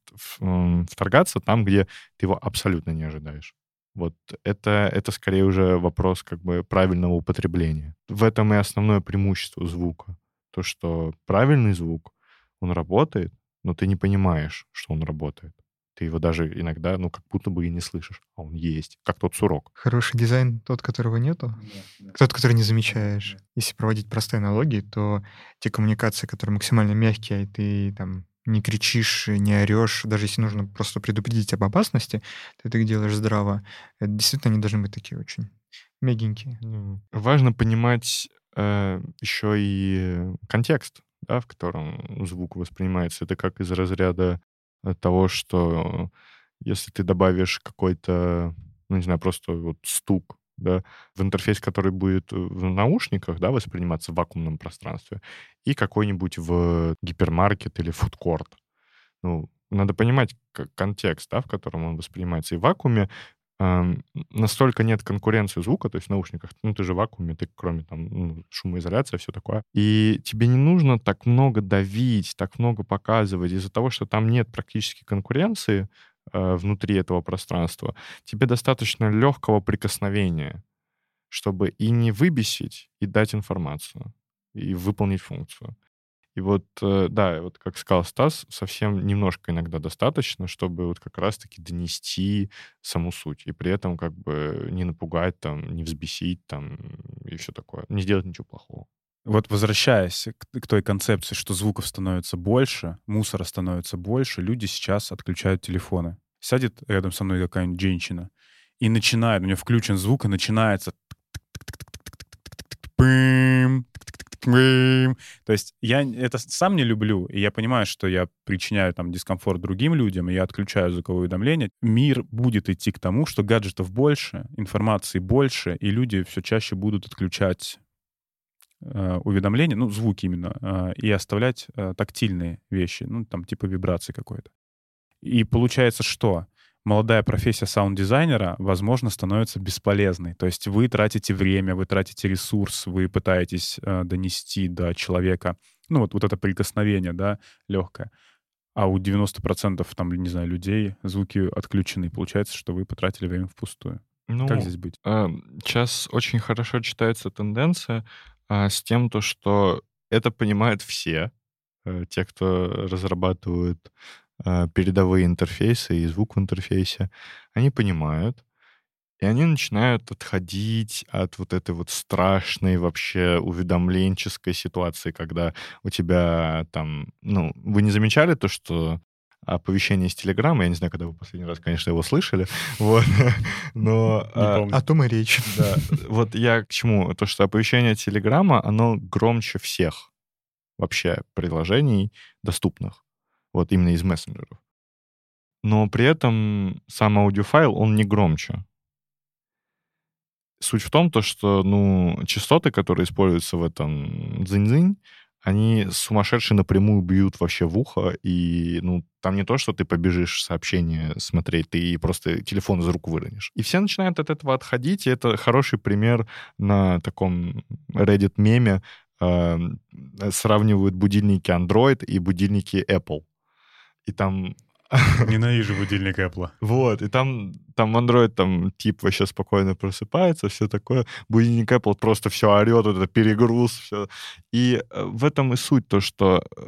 вторгаться там, где ты его абсолютно не ожидаешь. Вот это, это скорее уже вопрос как бы правильного употребления. В этом и основное преимущество звука. То, что правильный звук, он работает, но ты не понимаешь, что он работает. Ты его даже иногда, ну, как будто бы и не слышишь, а он есть, как тот сурок. Хороший дизайн тот, которого нету? Нет, нет. Тот, который не замечаешь. Нет. Если проводить простые аналогии, то те коммуникации, которые максимально мягкие, и ты там не кричишь, не орешь, даже если нужно просто предупредить об опасности, ты это делаешь здраво. Это действительно они должны быть такие очень мягенькие. Ну, важно понимать э, еще и контекст, да, в котором звук воспринимается. Это как из разряда того, что если ты добавишь какой-то, ну, не знаю, просто вот стук, да, в интерфейс, который будет в наушниках, да, восприниматься в вакуумном пространстве, и какой-нибудь в гипермаркет или фудкорт. Ну, надо понимать контекст, да, в котором он воспринимается. И в вакууме настолько нет конкуренции звука, то есть в наушниках, ну, ты же в вакууме, ты кроме там ну, шумоизоляции, все такое. И тебе не нужно так много давить, так много показывать из-за того, что там нет практически конкуренции э, внутри этого пространства. Тебе достаточно легкого прикосновения, чтобы и не выбесить, и дать информацию, и выполнить функцию. И вот, э, да, вот как сказал Стас, совсем немножко иногда достаточно, чтобы вот как раз-таки донести саму суть. И при этом как бы не напугать, там, не взбесить, там, и все такое. Не сделать ничего плохого. Вот возвращаясь к, к той концепции, что звуков становится больше, мусора становится больше, люди сейчас отключают телефоны. Сядет рядом со мной какая-нибудь женщина и начинает, у нее включен звук, и начинается то есть я это сам не люблю, и я понимаю, что я причиняю там дискомфорт другим людям, и я отключаю звуковые уведомления. Мир будет идти к тому, что гаджетов больше, информации больше, и люди все чаще будут отключать э, уведомления, ну, звуки именно, э, и оставлять э, тактильные вещи, ну, там, типа вибрации какой-то. И получается что? Молодая профессия саунд-дизайнера, возможно, становится бесполезной. То есть вы тратите время, вы тратите ресурс, вы пытаетесь э, донести до человека, ну, вот, вот это прикосновение, да, легкое. А у 90% там, не знаю, людей звуки отключены. Получается, что вы потратили время впустую. Ну, как здесь быть? Э, сейчас очень хорошо читается тенденция э, с тем, то, что это понимают все, э, те, кто разрабатывают передовые интерфейсы и звук в интерфейсе, они понимают. И они начинают отходить от вот этой вот страшной вообще уведомленческой ситуации, когда у тебя там, ну, вы не замечали то, что оповещение из Телеграма, я не знаю, когда вы последний раз, конечно, его слышали, [LAUGHS] вот, но... А, о том и речь. Да, вот я к чему? То, что оповещение Телеграма, оно громче всех вообще приложений доступных, вот именно из мессенджеров. Но при этом сам аудиофайл, он не громче. Суть в том, то, что, ну, частоты, которые используются в этом дзынь-дзынь, они сумасшедшие напрямую бьют вообще в ухо, и, ну, там не то, что ты побежишь сообщение смотреть, ты просто телефон из рук выронишь. И все начинают от этого отходить, и это хороший пример на таком Reddit-меме, э, сравнивают будильники Android и будильники Apple. И там Ненавижу будильник Apple. Вот, и там, там Android, там тип вообще спокойно просыпается, все такое. Будильник Apple просто все орет, это перегруз, все. И э, в этом и суть, то, что э,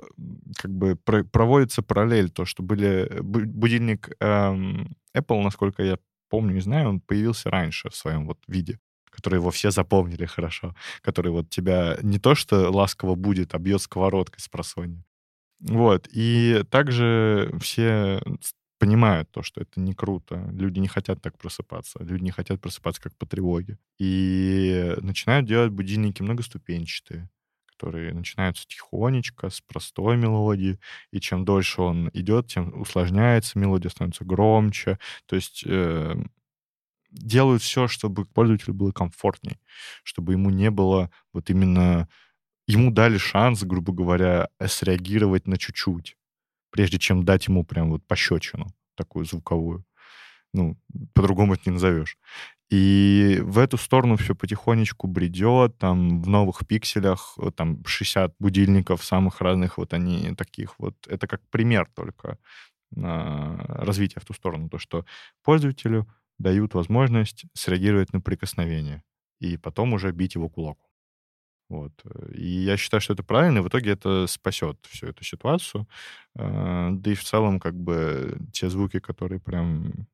как бы проводится параллель, то, что были будильник эм, Apple, насколько я помню, не знаю, он появился раньше в своем вот виде который его все запомнили хорошо, который вот тебя не то что ласково будет, а бьет сковородкой с просонья. Вот. И также все понимают то, что это не круто. Люди не хотят так просыпаться. Люди не хотят просыпаться как по тревоге. И начинают делать будильники многоступенчатые, которые начинаются тихонечко, с простой мелодии. И чем дольше он идет, тем усложняется мелодия, становится громче. То есть э, делают все, чтобы пользователю было комфортней, чтобы ему не было вот именно ему дали шанс, грубо говоря, среагировать на чуть-чуть, прежде чем дать ему прям вот пощечину такую звуковую. Ну, по-другому это не назовешь. И в эту сторону все потихонечку бредет, там в новых пикселях, там 60 будильников самых разных, вот они таких вот. Это как пример только развития в ту сторону, то, что пользователю дают возможность среагировать на прикосновение и потом уже бить его кулаком. Вот. Э, и я считаю, что это правильно, и в итоге это спасет всю эту ситуацию. А, да и в целом, как бы, те звуки, которые прям,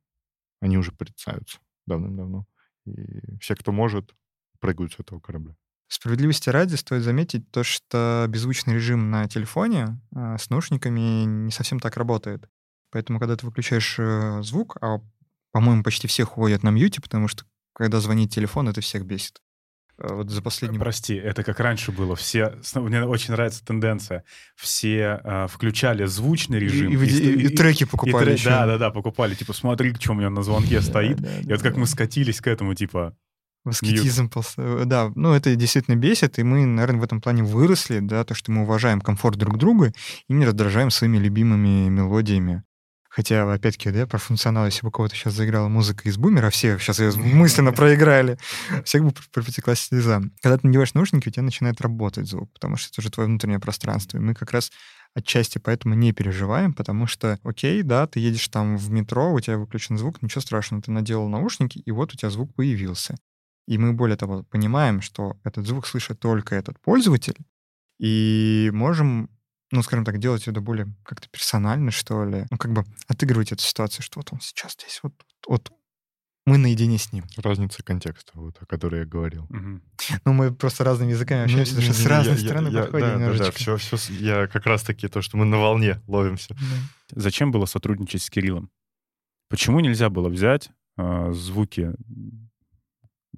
они уже порицаются давным-давно. И все, кто может, прыгают с этого корабля. Справедливости ради стоит заметить то, что беззвучный режим на телефоне а, с наушниками не совсем так работает. Поэтому, когда ты выключаешь э, звук, а, по-моему, почти все ходят на мьюте, потому что когда звонит телефон, это всех бесит. Э, вот за последним... Прости, это как раньше было. Все, мне очень нравится тенденция. Все э, включали звучный режим. И, и, и, и, и треки покупали. И, еще. Да, да, да, покупали. Типа, смотри, что у меня на звонке стоит. И вот как мы скатились к этому, типа... Аскетизм, э, да, ну это действительно бесит, и мы, наверное, в этом плане выросли, да, то, что мы уважаем комфорт друг друга и не раздражаем своими любимыми мелодиями. Хотя, опять-таки, да, про функционал, если бы у кого-то сейчас заиграла музыка из бумера, все сейчас ее мысленно проиграли, [LAUGHS] всех бы протекла слеза. Когда ты надеваешь наушники, у тебя начинает работать звук, потому что это уже твое внутреннее пространство. И мы как раз отчасти поэтому не переживаем, потому что, окей, да, ты едешь там в метро, у тебя выключен звук, ничего страшного, ты наделал наушники, и вот у тебя звук появился. И мы, более того, понимаем, что этот звук слышит только этот пользователь, и можем ну, скажем так, делать это более как-то персонально, что ли. Ну, как бы отыгрывать эту ситуацию, что вот он сейчас здесь, вот, вот мы наедине с ним. Разница контекста, вот, о которой я говорил. Угу. Ну, мы просто разными языками общаемся, потому что с разной я, стороны я, подходим да, немножечко. Да, да, все, все, я как раз-таки то, что мы на волне ловимся. Да. Зачем было сотрудничать с Кириллом? Почему нельзя было взять э, звуки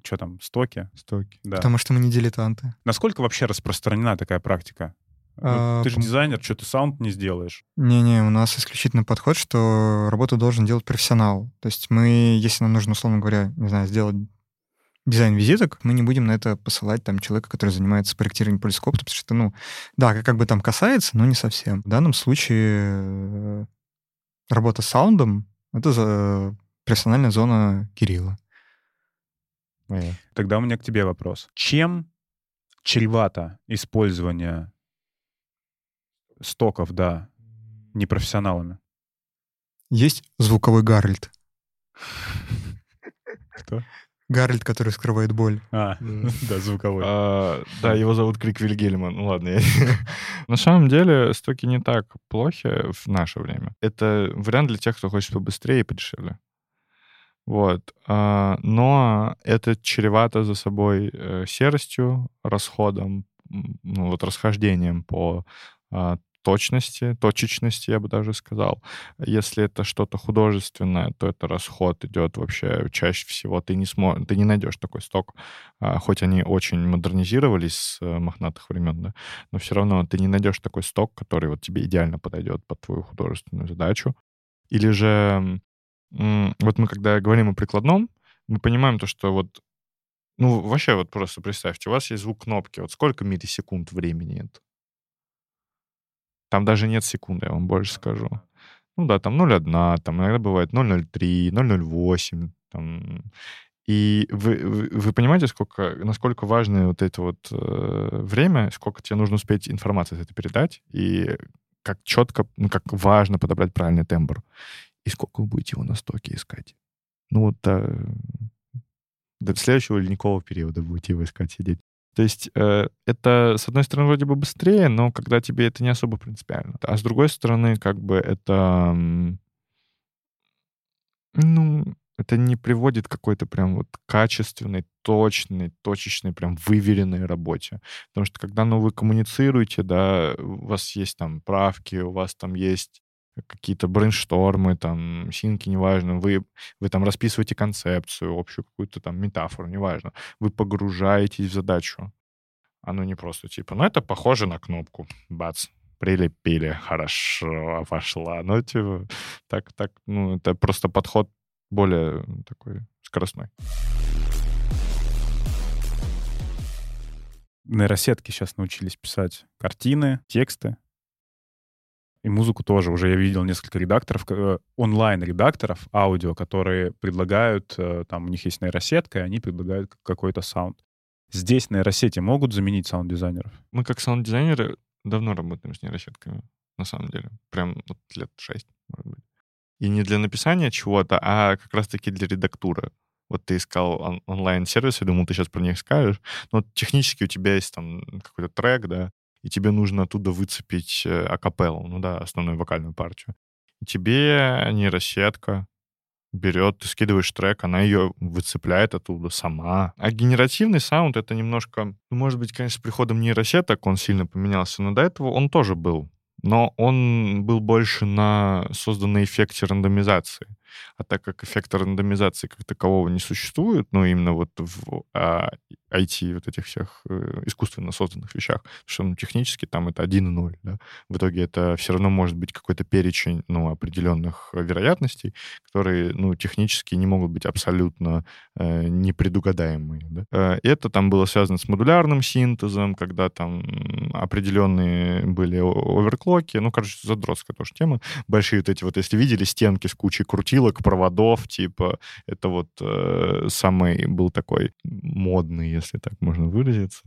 что там, стоки? Стоки. Да. Потому что мы не дилетанты. Насколько вообще распространена такая практика? Ну, а, ты же дизайнер, что ты саунд не сделаешь? Не-не, у нас исключительно подход, что работу должен делать профессионал. То есть мы, если нам нужно, условно говоря, не знаю, сделать дизайн визиток, мы не будем на это посылать там человека, который занимается проектированием полископа, потому что, ну, да, как бы там касается, но не совсем. В данном случае э, работа с саундом — это за профессиональная зона Кирилла. Тогда у меня к тебе вопрос. Чем чревато использование стоков, да, непрофессионалами. Есть звуковой Гарольд. Кто? Гарольд, который скрывает боль. А, да, [LAUGHS] звуковой. А, да, его зовут Крик Вильгельман. Ну ладно. [LAUGHS] На самом деле стоки не так плохи в наше время. Это вариант для тех, кто хочет побыстрее и подешевле. Вот. А, но это чревато за собой э, серостью, расходом, ну, вот расхождением по а, точности, точечности, я бы даже сказал. Если это что-то художественное, то это расход идет вообще чаще всего. Ты не, смо... ты не найдешь такой сток, а, хоть они очень модернизировались с э, мохнатых времен, да, но все равно ты не найдешь такой сток, который вот тебе идеально подойдет под твою художественную задачу. Или же вот мы когда говорим о прикладном, мы понимаем то, что вот ну, вообще вот просто представьте, у вас есть звук кнопки. Вот сколько миллисекунд времени это? Там даже нет секунды, я вам больше скажу. Ну да, там 0,1, там иногда бывает 0,03, 0,08. Там. И вы, вы, вы понимаете, сколько, насколько важно вот это вот э, время, сколько тебе нужно успеть информации это передать, и как четко, ну, как важно подобрать правильный тембр. И сколько вы будете его на стоке искать. Ну вот до, до следующего ледникового периода будете его искать, сидеть. То есть э, это, с одной стороны, вроде бы быстрее, но когда тебе это не особо принципиально. А с другой стороны, как бы это... Ну, это не приводит к какой-то прям вот качественной, точной, точечной, прям выверенной работе. Потому что когда ну, вы коммуницируете, да, у вас есть там правки, у вас там есть какие-то брейнштормы, там, синки, неважно, вы, вы там расписываете концепцию, общую какую-то там метафору, неважно. Вы погружаетесь в задачу. Оно не просто типа, ну, это похоже на кнопку. Бац, прилепили, хорошо, пошла. Ну, типа, так, так, ну, это просто подход более такой скоростной. Нейросетки сейчас научились писать картины, тексты, и музыку тоже. Уже я видел несколько редакторов, э, онлайн-редакторов аудио, которые предлагают, э, там у них есть нейросетка, и они предлагают какой-то саунд. Здесь нейросети могут заменить саунд-дизайнеров? Мы как саунд-дизайнеры давно работаем с нейросетками, на самом деле. Прям вот лет шесть, может быть. И не для написания чего-то, а как раз-таки для редактуры. Вот ты искал он- онлайн-сервисы, думал, ты сейчас про них скажешь. Но технически у тебя есть там какой-то трек, да, и тебе нужно оттуда выцепить э, акапеллу, ну да, основную вокальную партию. И тебе нейросетка берет, ты скидываешь трек, она ее выцепляет оттуда сама. А генеративный саунд — это немножко... Ну, может быть, конечно, с приходом нейросеток он сильно поменялся, но до этого он тоже был. Но он был больше на созданный эффекте рандомизации. А так как эффекта рандомизации как такового не существует, ну, именно вот в а, IT, вот этих всех э, искусственно созданных вещах, что ну, технически там это 1 и 0, да, в итоге это все равно может быть какой-то перечень, ну, определенных вероятностей, которые, ну, технически не могут быть абсолютно э, непредугадаемые, да. Э, это там было связано с модулярным синтезом, когда там определенные были оверклоки, ну, короче, задротская тоже тема, большие вот эти вот, если видели стенки с кучей крутил крутилок, проводов, типа, это вот э, самый был такой модный, если так можно выразиться,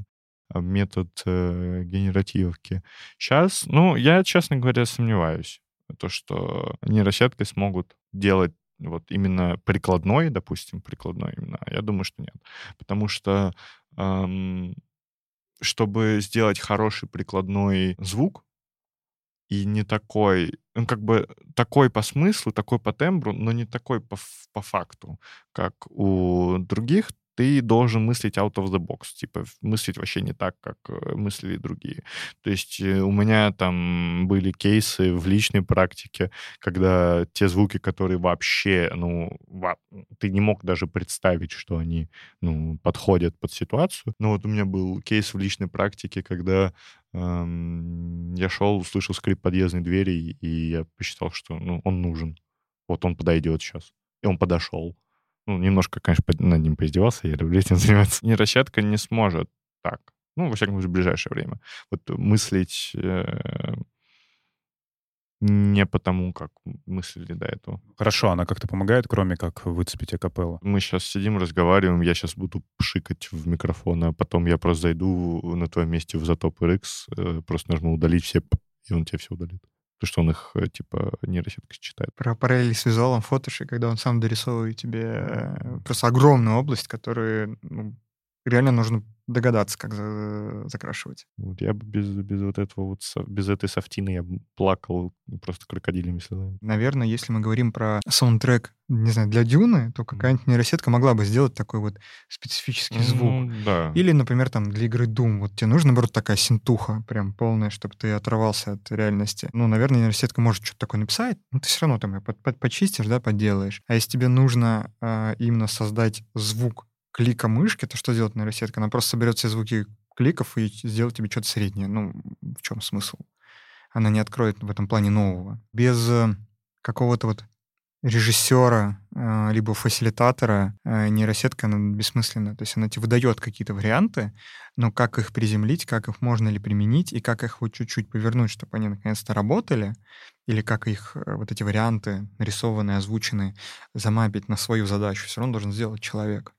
а, метод э, генеративки. Сейчас, ну, я, честно говоря, сомневаюсь, то, что нейросеткой смогут делать вот именно прикладной, допустим, прикладной именно, я думаю, что нет. Потому что эм, чтобы сделать хороший прикладной звук, и не такой, ну, как бы такой по смыслу, такой по тембру, но не такой по, по факту, как у других, ты должен мыслить out of the box, типа мыслить вообще не так, как э, мыслили другие. То есть э, у меня там были кейсы в личной практике, когда те звуки, которые вообще, ну, ты не мог даже представить, что они, ну, подходят под ситуацию. Но вот у меня был кейс в личной практике, когда я шел, услышал скрип подъездной двери, и я посчитал, что, ну, он нужен. Вот он подойдет сейчас. И он подошел ну, немножко, конечно, над ним поиздевался, я люблю этим [LAUGHS] заниматься. Нейросетка не сможет так. Ну, во всяком случае, в ближайшее время. Вот мыслить э, не потому, как мыслили до этого. Хорошо, она как-то помогает, кроме как выцепить акапеллу? Мы сейчас сидим, разговариваем, я сейчас буду пшикать в микрофон, а потом я просто зайду на твоем месте в Затоп RX, э, просто нажму удалить все, и он тебе все удалит то, что он их, э, типа, нейросетка считает. Про параллели с визуалом в фотоше, когда он сам дорисовывает тебе э, просто огромную область, которую ну, реально нужно догадаться, как за- закрашивать. Вот я бы без, без вот этого вот, без этой софтины я бы плакал просто крокодилями слезами. Наверное, если мы говорим про саундтрек, не знаю, для Дюны, то какая-нибудь нейросетка могла бы сделать такой вот специфический звук. Ну, да. Или, например, там для игры Doom. Вот тебе нужна, наоборот, такая синтуха прям полная, чтобы ты оторвался от реальности. Ну, наверное, нейросетка может что-то такое написать, но ты все равно там её под, под- почистишь, да, подделаешь. А если тебе нужно а, именно создать звук клика мышки, то что делает нейросетка? Она просто соберет все звуки кликов и сделает тебе что-то среднее. Ну, в чем смысл? Она не откроет в этом плане нового. Без э, какого-то вот режиссера, э, либо фасилитатора э, нейросетка она бессмысленна. То есть она тебе выдает какие-то варианты, но как их приземлить, как их можно ли применить, и как их вот чуть-чуть повернуть, чтобы они наконец-то работали, или как их вот эти варианты, нарисованные, озвученные, замапить на свою задачу, все равно должен сделать человек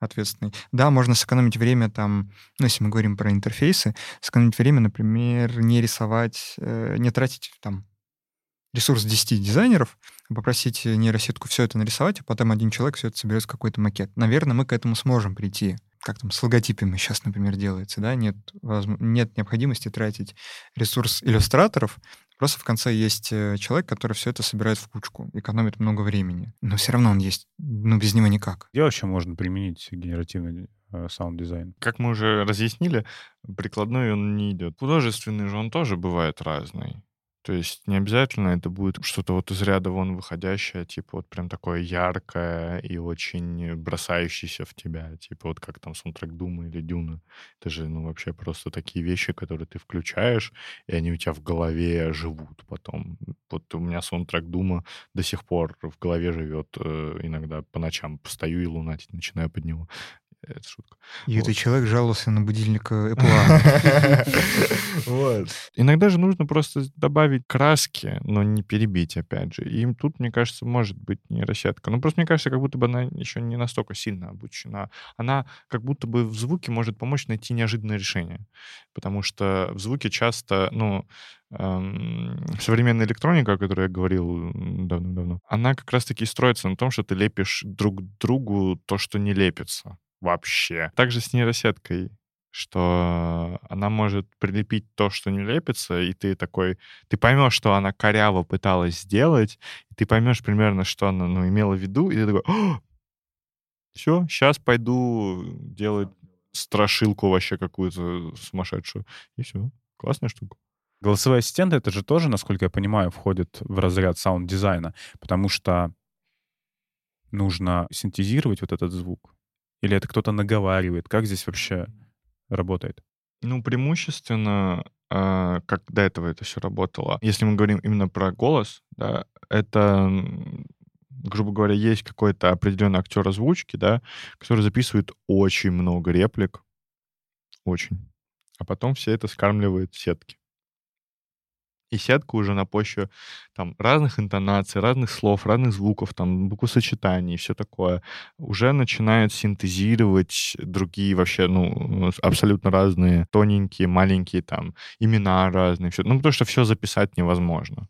ответственный. Да, можно сэкономить время там, ну, если мы говорим про интерфейсы, сэкономить время, например, не рисовать, э, не тратить там ресурс 10 дизайнеров, а попросить нейросетку все это нарисовать, а потом один человек все это соберет в какой-то макет. Наверное, мы к этому сможем прийти. Как там с логотипами сейчас, например, делается, да? Нет, возм- нет необходимости тратить ресурс иллюстраторов. Просто в конце есть э, человек, который все это собирает в кучку, экономит много времени. Но все равно он есть. Ну, без него никак. Где вообще можно применить генеративный э, саунд-дизайн? Как мы уже разъяснили, прикладной он не идет. Художественный же он тоже бывает разный. То есть не обязательно это будет что-то вот из ряда вон выходящее, типа вот прям такое яркое и очень бросающееся в тебя, типа вот как там саундтрек Дума или Дюна. Это же, ну, вообще просто такие вещи, которые ты включаешь, и они у тебя в голове живут потом. Вот у меня саундтрек Дума до сих пор в голове живет. э, Иногда по ночам постою и лунатить начинаю под него. Это шутка. И Вот. этот человек жаловался на будильник э, Apple. [LAUGHS] Вот. Иногда же нужно просто добавить краски, но не перебить, опять же. И им тут, мне кажется, может быть нейросетка. Ну, просто мне кажется, как будто бы она еще не настолько сильно обучена. Она как будто бы в звуке может помочь найти неожиданное решение. Потому что в звуке часто, ну, эм, современная электроника, о которой я говорил давно-давно, она как раз-таки строится на том, что ты лепишь друг другу то, что не лепится вообще. Также с нейросеткой что она может прилепить то, что не лепится, и ты такой, ты поймешь, что она коряво пыталась сделать, и ты поймешь примерно, что она ну, имела в виду, и ты такой, все, сейчас пойду делать страшилку вообще какую-то сумасшедшую. И все. Классная штука. Голосовые ассистенты — это же тоже, насколько я понимаю, входит в разряд саунд-дизайна, потому что нужно синтезировать вот этот звук. Или это кто-то наговаривает? Как здесь вообще работает? Ну, преимущественно, а, как до этого это все работало. Если мы говорим именно про голос, да, это, грубо говоря, есть какой-то определенный актер озвучки, да, который записывает очень много реплик, очень, а потом все это скармливает в сетки. И сетка уже на почве там разных интонаций, разных слов, разных звуков, там буквосочетаний и все такое, уже начинает синтезировать другие вообще, ну, абсолютно разные, тоненькие, маленькие там имена разные, все. Ну, потому что все записать невозможно.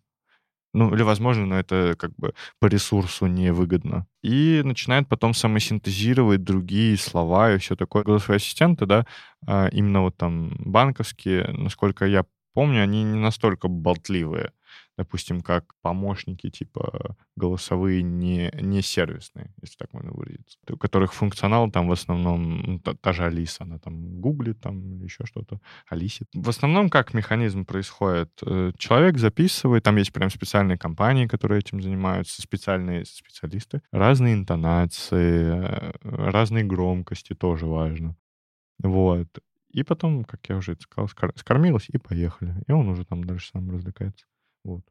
Ну, или возможно, но это как бы по ресурсу невыгодно. И начинает потом самосинтезировать другие слова и все такое. Голосовые ассистенты, да, а, именно вот там банковские, насколько я помню, они не настолько болтливые, допустим, как помощники типа голосовые не, не сервисные, если так можно выразиться, у которых функционал там в основном, ну, та, та же Алиса, она там гуглит там или еще что-то, Алисит. В основном как механизм происходит? Э, Человек записывает, там есть прям специальные компании, которые этим занимаются, специальные специалисты, разные интонации, э, разные громкости, тоже важно. Вот. И потом, как я уже сказал, скор- скормилась и поехали. И он уже там дальше сам развлекается. Вот.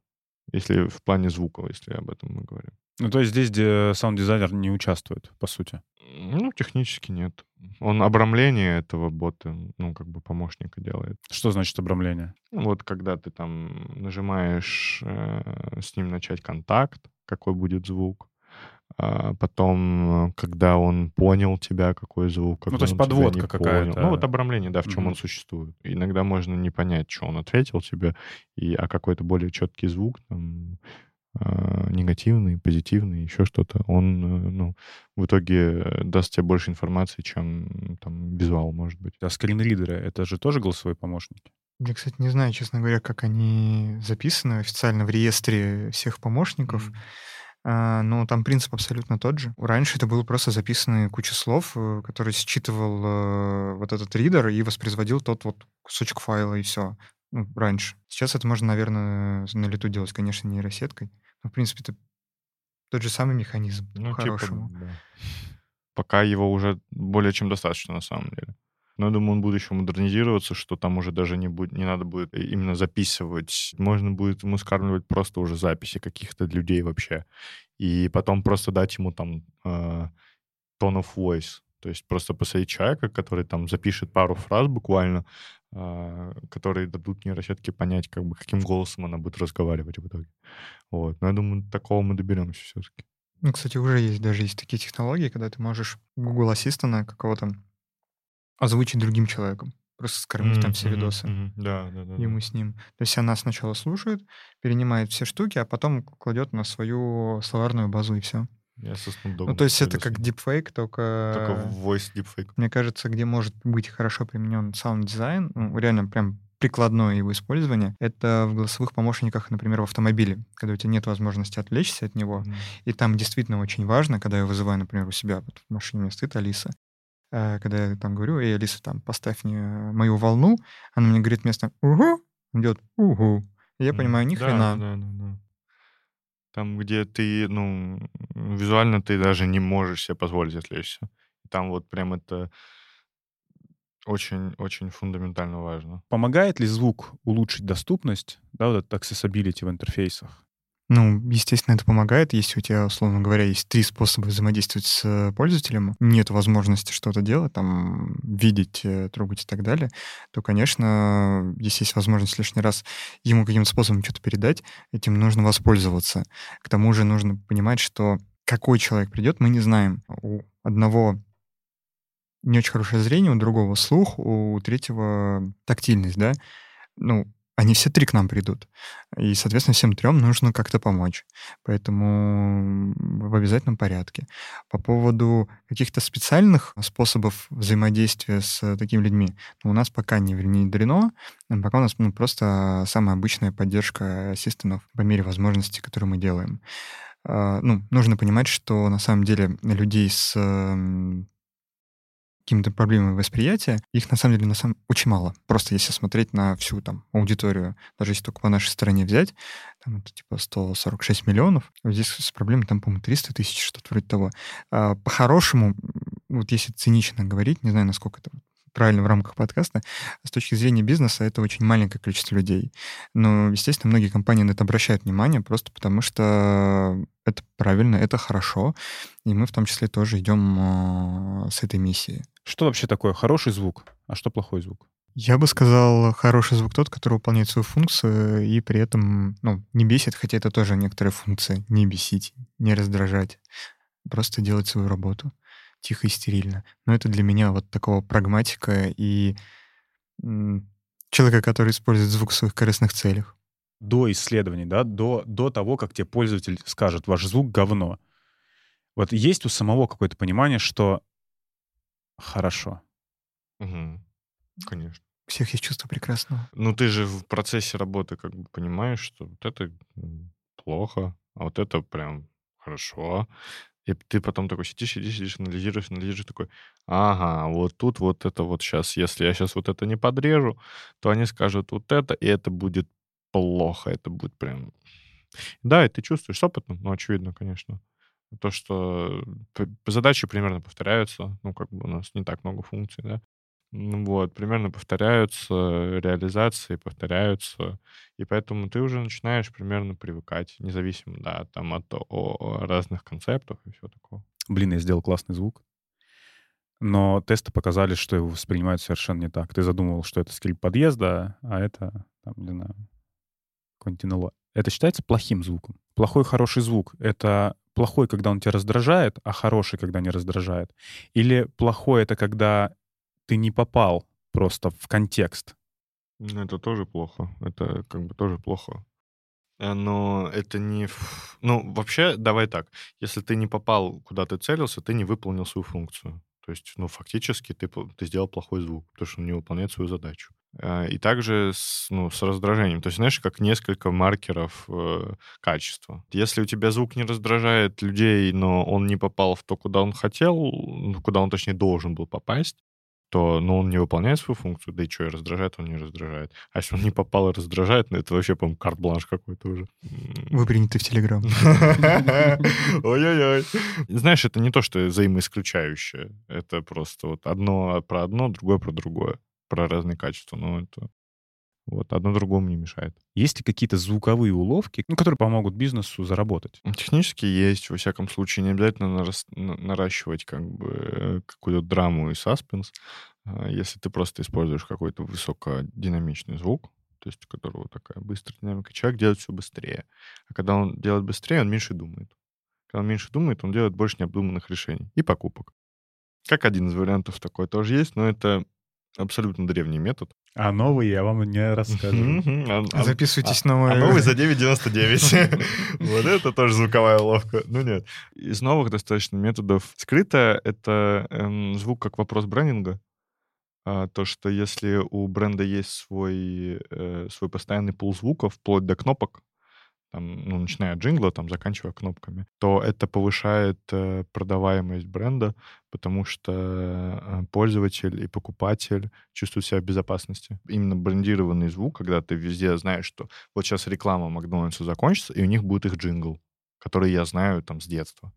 Если в плане звука, если об этом мы говорим. Ну, то есть здесь где саунд-дизайнер не участвует, по сути. Ну, технически нет. Он обрамление этого бота, ну, как бы помощника делает. Что значит обрамление? Ну, Вот когда ты там нажимаешь э, с ним начать контакт, какой будет звук, а потом, когда он понял тебя, какой звук, когда Ну, то есть подводка какая-то. Ну, вот обрамление, да, в чем Мгм. он существует. Иногда можно не понять, что он ответил тебе, и, а какой-то более четкий звук там, э, негативный, позитивный, еще что-то, он, э, ну, в итоге даст тебе больше информации, чем там визуал, может быть. А скринридеры — это же тоже голосовые помощники? Я, кстати, не знаю, честно говоря, как они записаны официально в реестре всех помощников. Mm. А, но там принцип абсолютно тот же. Раньше это было просто записаны куча слов, э, которые считывал э, вот этот ридер и воспроизводил тот вот кусочек файла, и все. Ну, раньше. Сейчас это можно, наверное, на лету делать, конечно, нейросеткой. Но, в принципе, это тот же самый механизм, ну, по-хорошему. Типа, да. Пока его уже более чем достаточно, на самом деле. Но я думаю, он будет еще модернизироваться, что там уже даже не, будет, не надо будет именно записывать. Можно будет ему скармливать просто уже записи каких-то людей вообще. И потом просто дать ему там э, tone of voice. То есть просто посадить человека, который там запишет пару фраз буквально, э, которые дадут нейросетке понять, как бы, каким голосом она будет разговаривать в итоге. Вот. Но я думаю, такого мы доберемся все-таки. Ну, кстати, уже есть даже есть такие технологии, когда ты можешь Google Assistant какого-то озвучить другим человеком. Просто скормить mm-hmm, там все видосы. Mm-hmm, да, да, да. Ему да. с ним. То есть она сначала слушает, перенимает все штуки, а потом кладет на свою словарную базу и все. Я со Ну, то есть это как deepfake, только... Только voice deepfake. Мне кажется, где может быть хорошо применен саунд-дизайн, ну, реально прям прикладное его использование, это в голосовых помощниках, например, в автомобиле, когда у тебя нет возможности отвлечься от него. М. И там действительно очень важно, когда я вызываю, например, у себя вот в машине у меня стоит Алиса, когда я там говорю, эй, Алиса, там, поставь мне мою волну, она мне говорит вместо «угу», он делает «угу». И я понимаю, ни да, хрена. Да, да, да. Там, где ты, ну, визуально ты даже не можешь себе позволить отвлечься. Там вот прям это очень-очень фундаментально важно. Помогает ли звук улучшить доступность, да, вот этот accessibility в интерфейсах? Ну, естественно, это помогает. Если у тебя, условно говоря, есть три способа взаимодействовать с пользователем, нет возможности что-то делать, там, видеть, э, трогать и так далее, то, конечно, если есть возможность лишний раз ему каким-то способом что-то передать, этим нужно воспользоваться. К тому же нужно понимать, что какой человек придет, мы не знаем. У одного не очень хорошее зрение, у другого слух, у третьего тактильность, да. Ну, они все три к нам придут. И, соответственно, всем трем нужно как-то помочь. Поэтому в обязательном порядке. По поводу каких-то специальных способов взаимодействия с такими людьми, ну, у нас пока не внедрено, пока у нас ну, просто самая обычная поддержка ассистентов по мере возможностей, которые мы делаем. А, ну, нужно понимать, что на самом деле людей с какими-то проблемами восприятия, их на самом деле на самом очень мало. Просто если смотреть на всю там аудиторию, даже если только по нашей стране взять, там это типа 146 миллионов, здесь с проблемой там, по-моему, 300 тысяч, что-то вроде того. А, по-хорошему, вот если цинично говорить, не знаю, насколько это правильно в рамках подкаста, с точки зрения бизнеса это очень маленькое количество людей. Но, естественно, многие компании на это обращают внимание просто потому, что это правильно, это хорошо, и мы в том числе тоже идем э, с этой миссией. Что вообще такое хороший звук, а что плохой звук? Я бы сказал, хороший звук тот, который выполняет свою функцию и при этом ну, не бесит, хотя это тоже некоторая функция, не бесить, не раздражать, просто делать свою работу тихо и стерильно. Но это для меня вот такого прагматика и человека, который использует звук в своих корыстных целях. До исследований, да, до, до того, как тебе пользователь скажет, ваш звук говно. Вот есть у самого какое-то понимание, что хорошо. Угу. Конечно. У всех есть чувство прекрасного. Ну, ты же в процессе работы как бы понимаешь, что вот это плохо, а вот это прям хорошо. И ты потом такой сидишь, сидишь, сидишь, анализируешь, анализируешь, такой, ага, вот тут вот это вот сейчас, если я сейчас вот это не подрежу, то они скажут вот это, и это будет плохо, это будет прям... Да, и ты чувствуешь с опытом, ну, очевидно, конечно. То, что задачи примерно повторяются, ну, как бы у нас не так много функций, да, вот, примерно повторяются, реализации повторяются, и поэтому ты уже начинаешь примерно привыкать, независимо, да, там от о, разных концептов и все такое. Блин, я сделал классный звук. Но тесты показали, что его воспринимают совершенно не так. Ты задумывал, что это скрипт подъезда, а это, там, не знаю, какой-нибудь Это считается плохим звуком. Плохой хороший звук — это плохой, когда он тебя раздражает, а хороший, когда не раздражает. Или плохой — это когда ты не попал просто в контекст. Ну, это тоже плохо. Это как бы тоже плохо. Э, но это не... Ну, вообще, давай так. Если ты не попал, куда ты целился, ты не выполнил свою функцию. То есть, ну, фактически ты, ты сделал плохой звук, потому что он не выполняет свою задачу. Э, и также с, ну, с раздражением. То есть, знаешь, как несколько маркеров э, качества. Если у тебя звук не раздражает людей, но он не попал в то, куда он хотел, ну, куда он, точнее, должен был попасть, то ну, он не выполняет свою функцию, да и что, и раздражает, он не раздражает. А если он не попал и раздражает, ну это вообще, по-моему, карт-бланш какой-то уже. Вы приняты в Телеграм. [LAUGHS] Ой-ой-ой. Знаешь, это не то, что взаимоисключающее. Это просто вот одно про одно, другое про другое. Про разные качества. Но это вот, одно другому не мешает. Есть ли какие-то звуковые уловки, ну, которые помогут бизнесу заработать? Технически есть, во всяком случае. Не обязательно нарас... наращивать как бы какую-то драму и саспенс. А, если ты просто используешь какой-то высокодинамичный звук, то есть у которого такая быстрая динамика, человек делает все быстрее. А когда он делает быстрее, он меньше думает. Когда он меньше думает, он делает больше необдуманных решений и покупок. Как один из вариантов такой тоже есть, но это абсолютно древний метод. А новый я вам не расскажу. А, а, Записывайтесь а, на мой... А новый за 9,99. [LAUGHS] Вот это тоже звуковая уловка. Ну нет. Из новых достаточно методов. Скрыто — это эм, звук как вопрос брендинга. То, что если у бренда есть свой, э, свой постоянный пул звуков, вплоть до кнопок, ну, начиная от джингла, там, заканчивая кнопками, то это повышает э, продаваемость бренда, потому что э, пользователь и покупатель чувствуют себя в безопасности. Именно брендированный звук, когда ты везде знаешь, что вот сейчас реклама Макдональдса закончится, и у них будет их джингл, который я знаю там с детства.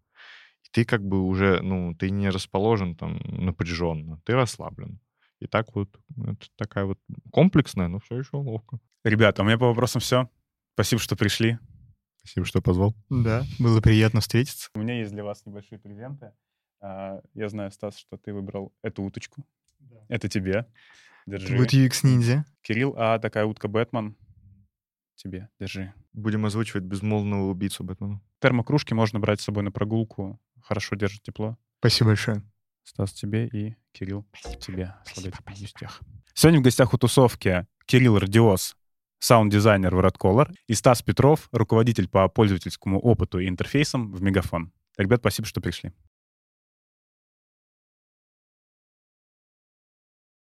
И ты как бы уже, ну, ты не расположен там напряженно, ты расслаблен. И так вот, это такая вот комплексная, но все еще ловко. Ребята, у меня по вопросам все. Спасибо, что пришли. Спасибо, что позвал. Да, было приятно встретиться. У меня есть для вас небольшие презенты. А, я знаю, Стас, что ты выбрал эту уточку. Да. Это тебе. Держи. Будет UX ниндзя. Кирилл, а такая утка Бэтмен. Тебе, держи. Будем озвучивать безмолвного убийцу Бэтмена. Термокружки можно брать с собой на прогулку. Хорошо держит тепло. Спасибо большое. Стас, тебе и Кирилл, Спасибо. тебе. Спасибо. Сегодня в гостях у тусовки Кирилл Радиос, саунд-дизайнер в Red и Стас Петров, руководитель по пользовательскому опыту и интерфейсам в Мегафон. Ребят, спасибо, что пришли.